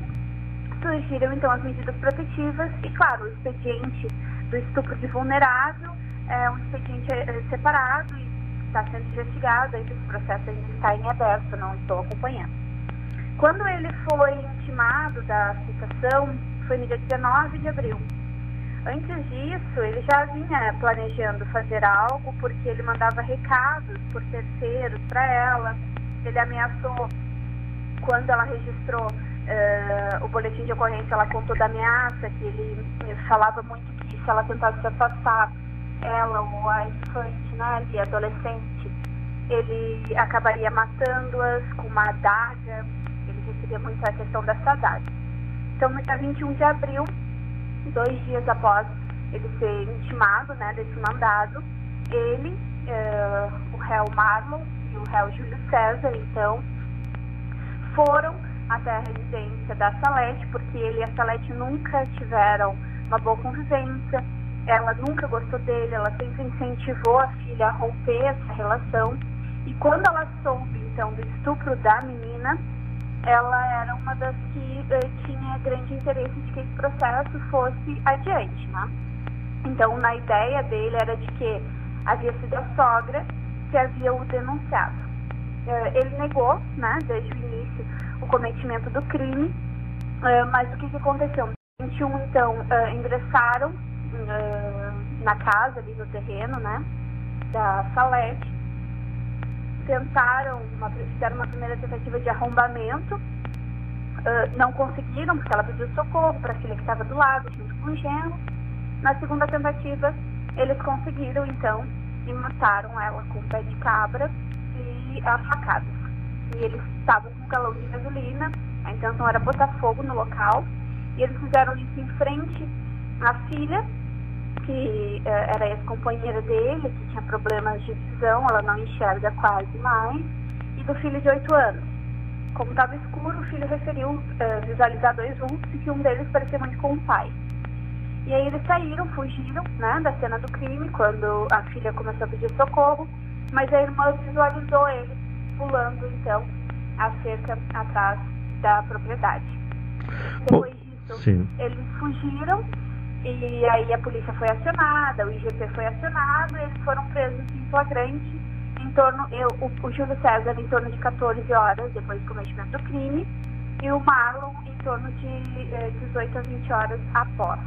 surgiram então as medidas protetivas e, claro, o expediente do estupro de vulnerável é um expediente é, separado e está sendo investigado, ainda esse processo ainda está em aberto, não estou acompanhando. Quando ele foi intimado da citação, foi no dia 19 de abril. Antes disso, ele já vinha planejando fazer algo porque ele mandava recados por terceiros para ela. Ele ameaçou, quando ela registrou uh, o boletim de ocorrência, ela contou da ameaça, que ele, falava muito que se ela tentasse se afastar, ela ou a infante, né, ali, adolescente, ele acabaria matando-as com uma adaga, ele recebia muito a questão dessa adaga. Então, no dia 21 de abril, dois dias após ele ser intimado né, desse mandado, ele, uh, o réu Marlon e o réu Júlio César, então, foram até a residência da Salete, porque ele e a Salete nunca tiveram uma boa convivência, ela nunca gostou dele, ela sempre incentivou a filha a romper essa relação. E quando ela soube, então, do estupro da menina, ela era uma das que eh, tinha grande interesse de que esse processo fosse adiante, né? Então, na ideia dele era de que havia sido a sogra que havia o denunciado. Eh, ele negou, né, desde o início, o cometimento do crime, eh, mas o que, que aconteceu? 21, então, uh, ingressaram uh, na casa, ali no terreno, né, da Salete, tentaram, uma, fizeram uma primeira tentativa de arrombamento, uh, não conseguiram, porque ela pediu socorro para a filha que estava do lado, junto com o genro. Na segunda tentativa, eles conseguiram, então, e mataram ela com pé de cabra e a facadas. E eles estavam com galão de gasolina, a intenção era botar fogo no local, e eles fizeram isso em frente à filha, que uh, era ex-companheira dele, que tinha problemas de visão, ela não enxerga quase mais, e do filho de 8 anos. Como estava escuro, o filho referiu uh, visualizar dois vultos e que um deles parecia muito com o pai. E aí eles saíram, fugiram né, da cena do crime, quando a filha começou a pedir socorro, mas a irmã visualizou ele pulando, então, a cerca atrás da propriedade. Depois disso, Sim. eles fugiram e aí a polícia foi acionada, o IGP foi acionado, eles foram presos em flagrante em torno, eu, o, o Júlio César em torno de 14 horas depois do cometimento do crime, e o Marlon em torno de eh, 18 a 20 horas após.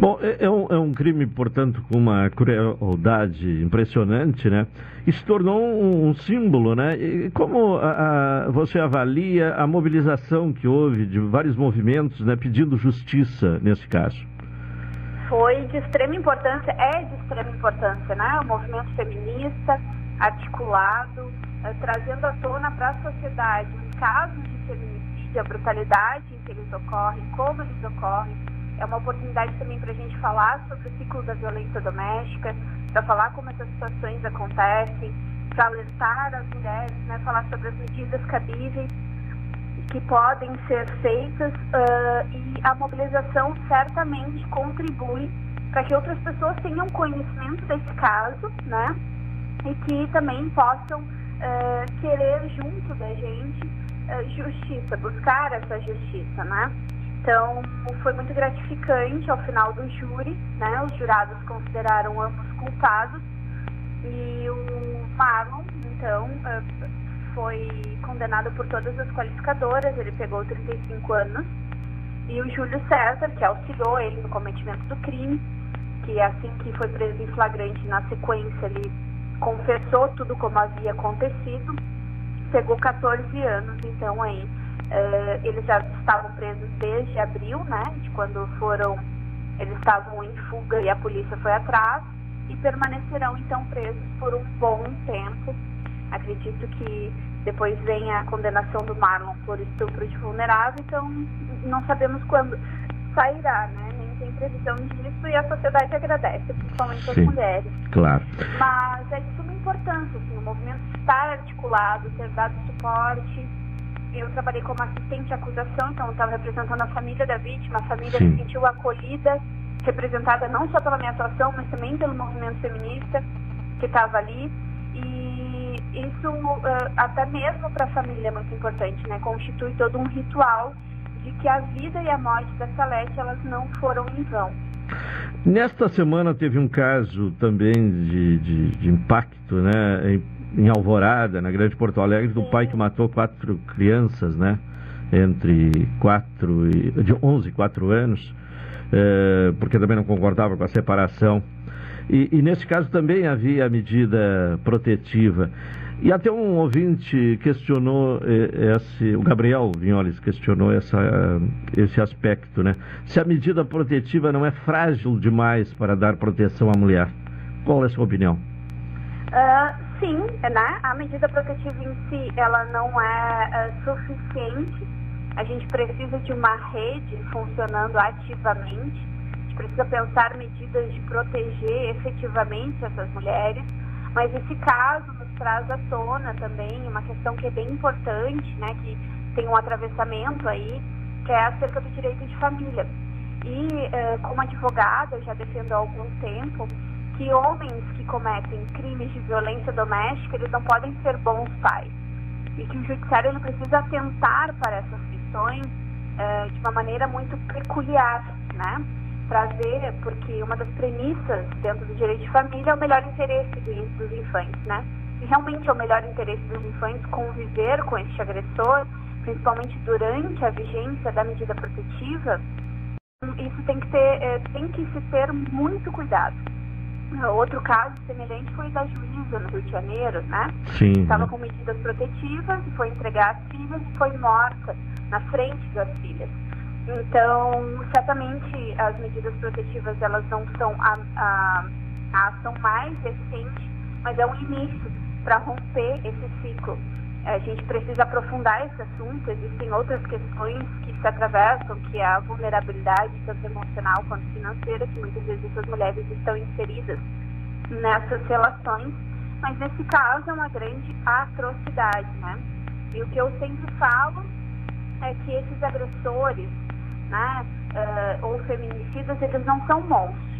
Bom, é, é, um, é um crime, portanto, com uma crueldade impressionante, né? E se tornou um, um símbolo, né? E como a, a, você avalia a mobilização que houve de vários movimentos, né, pedindo justiça nesse caso? Foi de extrema importância, é de extrema importância, né? O movimento feminista articulado, eh, trazendo à tona para a sociedade os casos de feminicídio, a brutalidade em que eles ocorrem, como eles ocorrem. É uma oportunidade também para a gente falar sobre o ciclo da violência doméstica, para falar como essas situações acontecem, para alertar as mulheres, né, falar sobre as medidas cabíveis que podem ser feitas uh, e a mobilização certamente contribui para que outras pessoas tenham conhecimento desse caso, né? E que também possam uh, querer junto da gente uh, justiça, buscar essa justiça, né? Então, foi muito gratificante ao final do júri, né? Os jurados consideraram ambos culpados e o Marlon, então, foi condenado por todas as qualificadoras, ele pegou 35 anos. E o Júlio César, que auxiliou ele no cometimento do crime, que assim que foi preso em flagrante, na sequência ele confessou tudo como havia acontecido, pegou 14 anos, então aí uh, eles já estavam presos desde abril, né, de quando foram, eles estavam em fuga e a polícia foi atrás, e permanecerão então presos por um bom tempo. Acredito que depois vem a condenação do Marlon por estupro de vulnerável, então não sabemos quando sairá, né? Nem tem previsão disso e a sociedade agradece, principalmente Sim, as mulheres. Claro. Mas é de suma importância, assim, o movimento estar articulado, ter dado suporte. Eu trabalhei como assistente à acusação, então eu estava representando a família da vítima, a família Sim. se sentiu acolhida, representada não só pela minha atuação, mas também pelo movimento feminista que estava ali. Isso uh, até mesmo para a família é muito importante, né? Constitui todo um ritual de que a vida e a morte da Salete elas não foram em vão. Nesta semana teve um caso também de, de, de impacto, né? Em, em, Alvorada, na Grande Porto Alegre, do Sim. pai que matou quatro crianças, né? Entre quatro e de 11 e 4 anos, eh, porque também não concordava com a separação. E, e nesse caso também havia medida protetiva. E até um ouvinte questionou eh, esse, o Gabriel Vinholes questionou essa, esse aspecto, né? Se a medida protetiva não é frágil demais para dar proteção à mulher. Qual é a sua opinião? Uh, sim, né? A medida protetiva em si, ela não é uh, suficiente. A gente precisa de uma rede funcionando ativamente. Precisa pensar medidas de proteger efetivamente essas mulheres. Mas esse caso nos traz à tona também uma questão que é bem importante, né, que tem um atravessamento aí, que é acerca do direito de família. E eh, como advogada, eu já defendo há algum tempo que homens que cometem crimes de violência doméstica, eles não podem ser bons pais. E que o judiciário ele precisa atentar para essas questões eh, de uma maneira muito peculiar, né? Trazer, porque uma das premissas dentro do direito de família é o melhor interesse dos infantes, né? E realmente é o melhor interesse dos infantes conviver com este agressor, principalmente durante a vigência da medida protetiva, isso tem que ter, é, tem que se ter muito cuidado. Outro caso semelhante foi da juíza no Rio de Janeiro, né? Sim. Estava com medidas protetivas e foi entregar as filhas e foi morta na frente das filhas. Então, certamente as medidas protetivas elas não são a, a, a ação mais recente, mas é um início para romper esse ciclo. A gente precisa aprofundar esse assunto, existem outras questões que se atravessam, que é a vulnerabilidade, tanto emocional quanto financeira, que muitas vezes essas mulheres estão inseridas nessas relações, mas nesse caso é uma grande atrocidade, né? E o que eu sempre falo é que esses agressores, né, uh, ou feminicidas, eles não são monstros.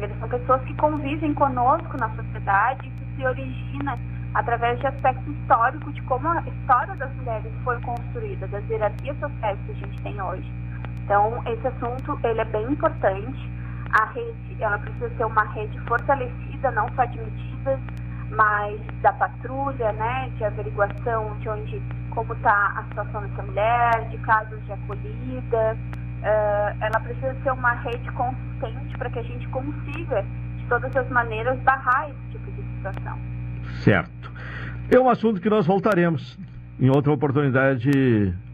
Eles são pessoas que convivem conosco na sociedade, isso se origina através de aspecto histórico de como a história das mulheres foi construída, das hierarquias sociais que a gente tem hoje. Então, esse assunto, ele é bem importante. A rede, ela precisa ser uma rede fortalecida, não só de medidas, mas da patrulha, né, de averiguação de onde, como está a situação dessa mulher, de casos de acolhida, uh, ela precisa ser uma rede consistente para que a gente consiga, de todas as maneiras, barrar esse tipo de situação. Certo. É um assunto que nós voltaremos. Em outra oportunidade,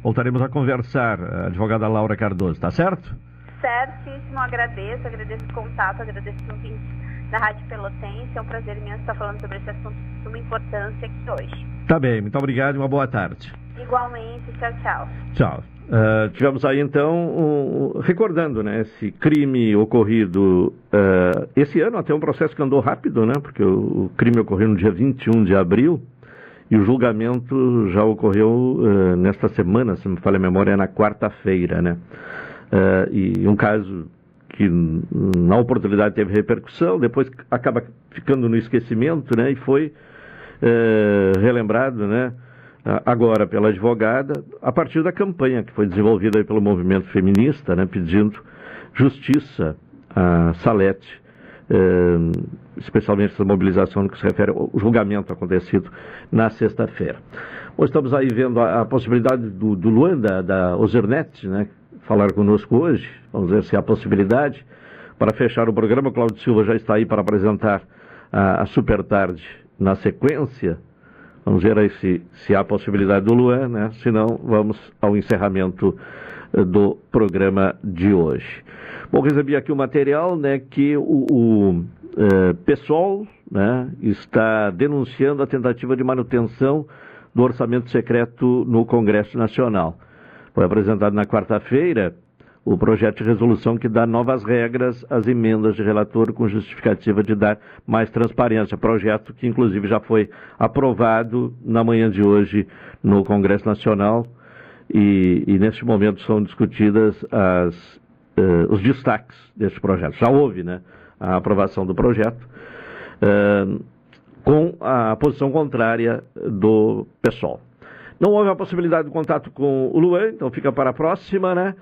voltaremos a conversar, a advogada Laura Cardoso, tá certo? Certíssimo, agradeço, agradeço o contato, agradeço o convite da Rádio Pelotense. É um prazer imenso estar falando sobre esse assunto de suma importância aqui hoje. Tá bem, muito obrigado e uma boa tarde. Igualmente, tchau, tchau. Tchau. Uh, tivemos aí então, um, recordando né, esse crime ocorrido uh, esse ano, até um processo que andou rápido, né, porque o, o, crime ocorreu no dia 21 de abril e o julgamento já ocorreu uh, nesta semana, se me falha a memória, na quarta-feira. Né, e um caso que na oportunidade teve repercussão, depois acaba ficando no esquecimento né, e foi relembrado, né? Agora pela advogada, a partir da campanha que foi desenvolvida pelo movimento feminista, né, pedindo justiça a Salete, eh, especialmente essa mobilização no que se refere ao julgamento acontecido na sexta-feira. Nós estamos aí vendo a, a possibilidade do, do Luan, da, da Ozernet, né, falar conosco hoje, vamos ver se há possibilidade. Para fechar o programa, Cláudio Silva já está aí para apresentar a, a Super Tarde na sequência, Vamos ver aí se, se há possibilidade do Luan, né? Se não, vamos ao encerramento eh, do programa de hoje. Bom, recebi aqui o material, né, que o, o eh, PSOL, né, está denunciando a tentativa de manutenção do orçamento secreto no Congresso Nacional. Foi apresentado na quarta-feira o projeto de resolução que dá novas regras às emendas de relator com justificativa de dar mais transparência. Projeto que, inclusive, já foi aprovado na manhã de hoje no Congresso Nacional e, e neste momento são discutidas as, uh, os destaques deste projeto. Já houve né, a aprovação do projeto. Uh, com a posição contrária do PSOL. Não houve a possibilidade de contato com o Luan, então fica para a próxima, né?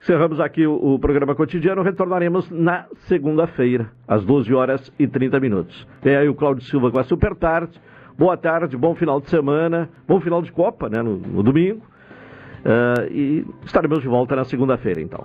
Encerramos aqui o, o, programa cotidiano. Retornaremos na segunda-feira, às 12 horas e 30 minutos. Tem aí o Cláudio Silva com a Super Tarde. Boa tarde, bom final de semana, bom final de Copa, né, no, no domingo. Uh, e estaremos de volta na segunda-feira, então.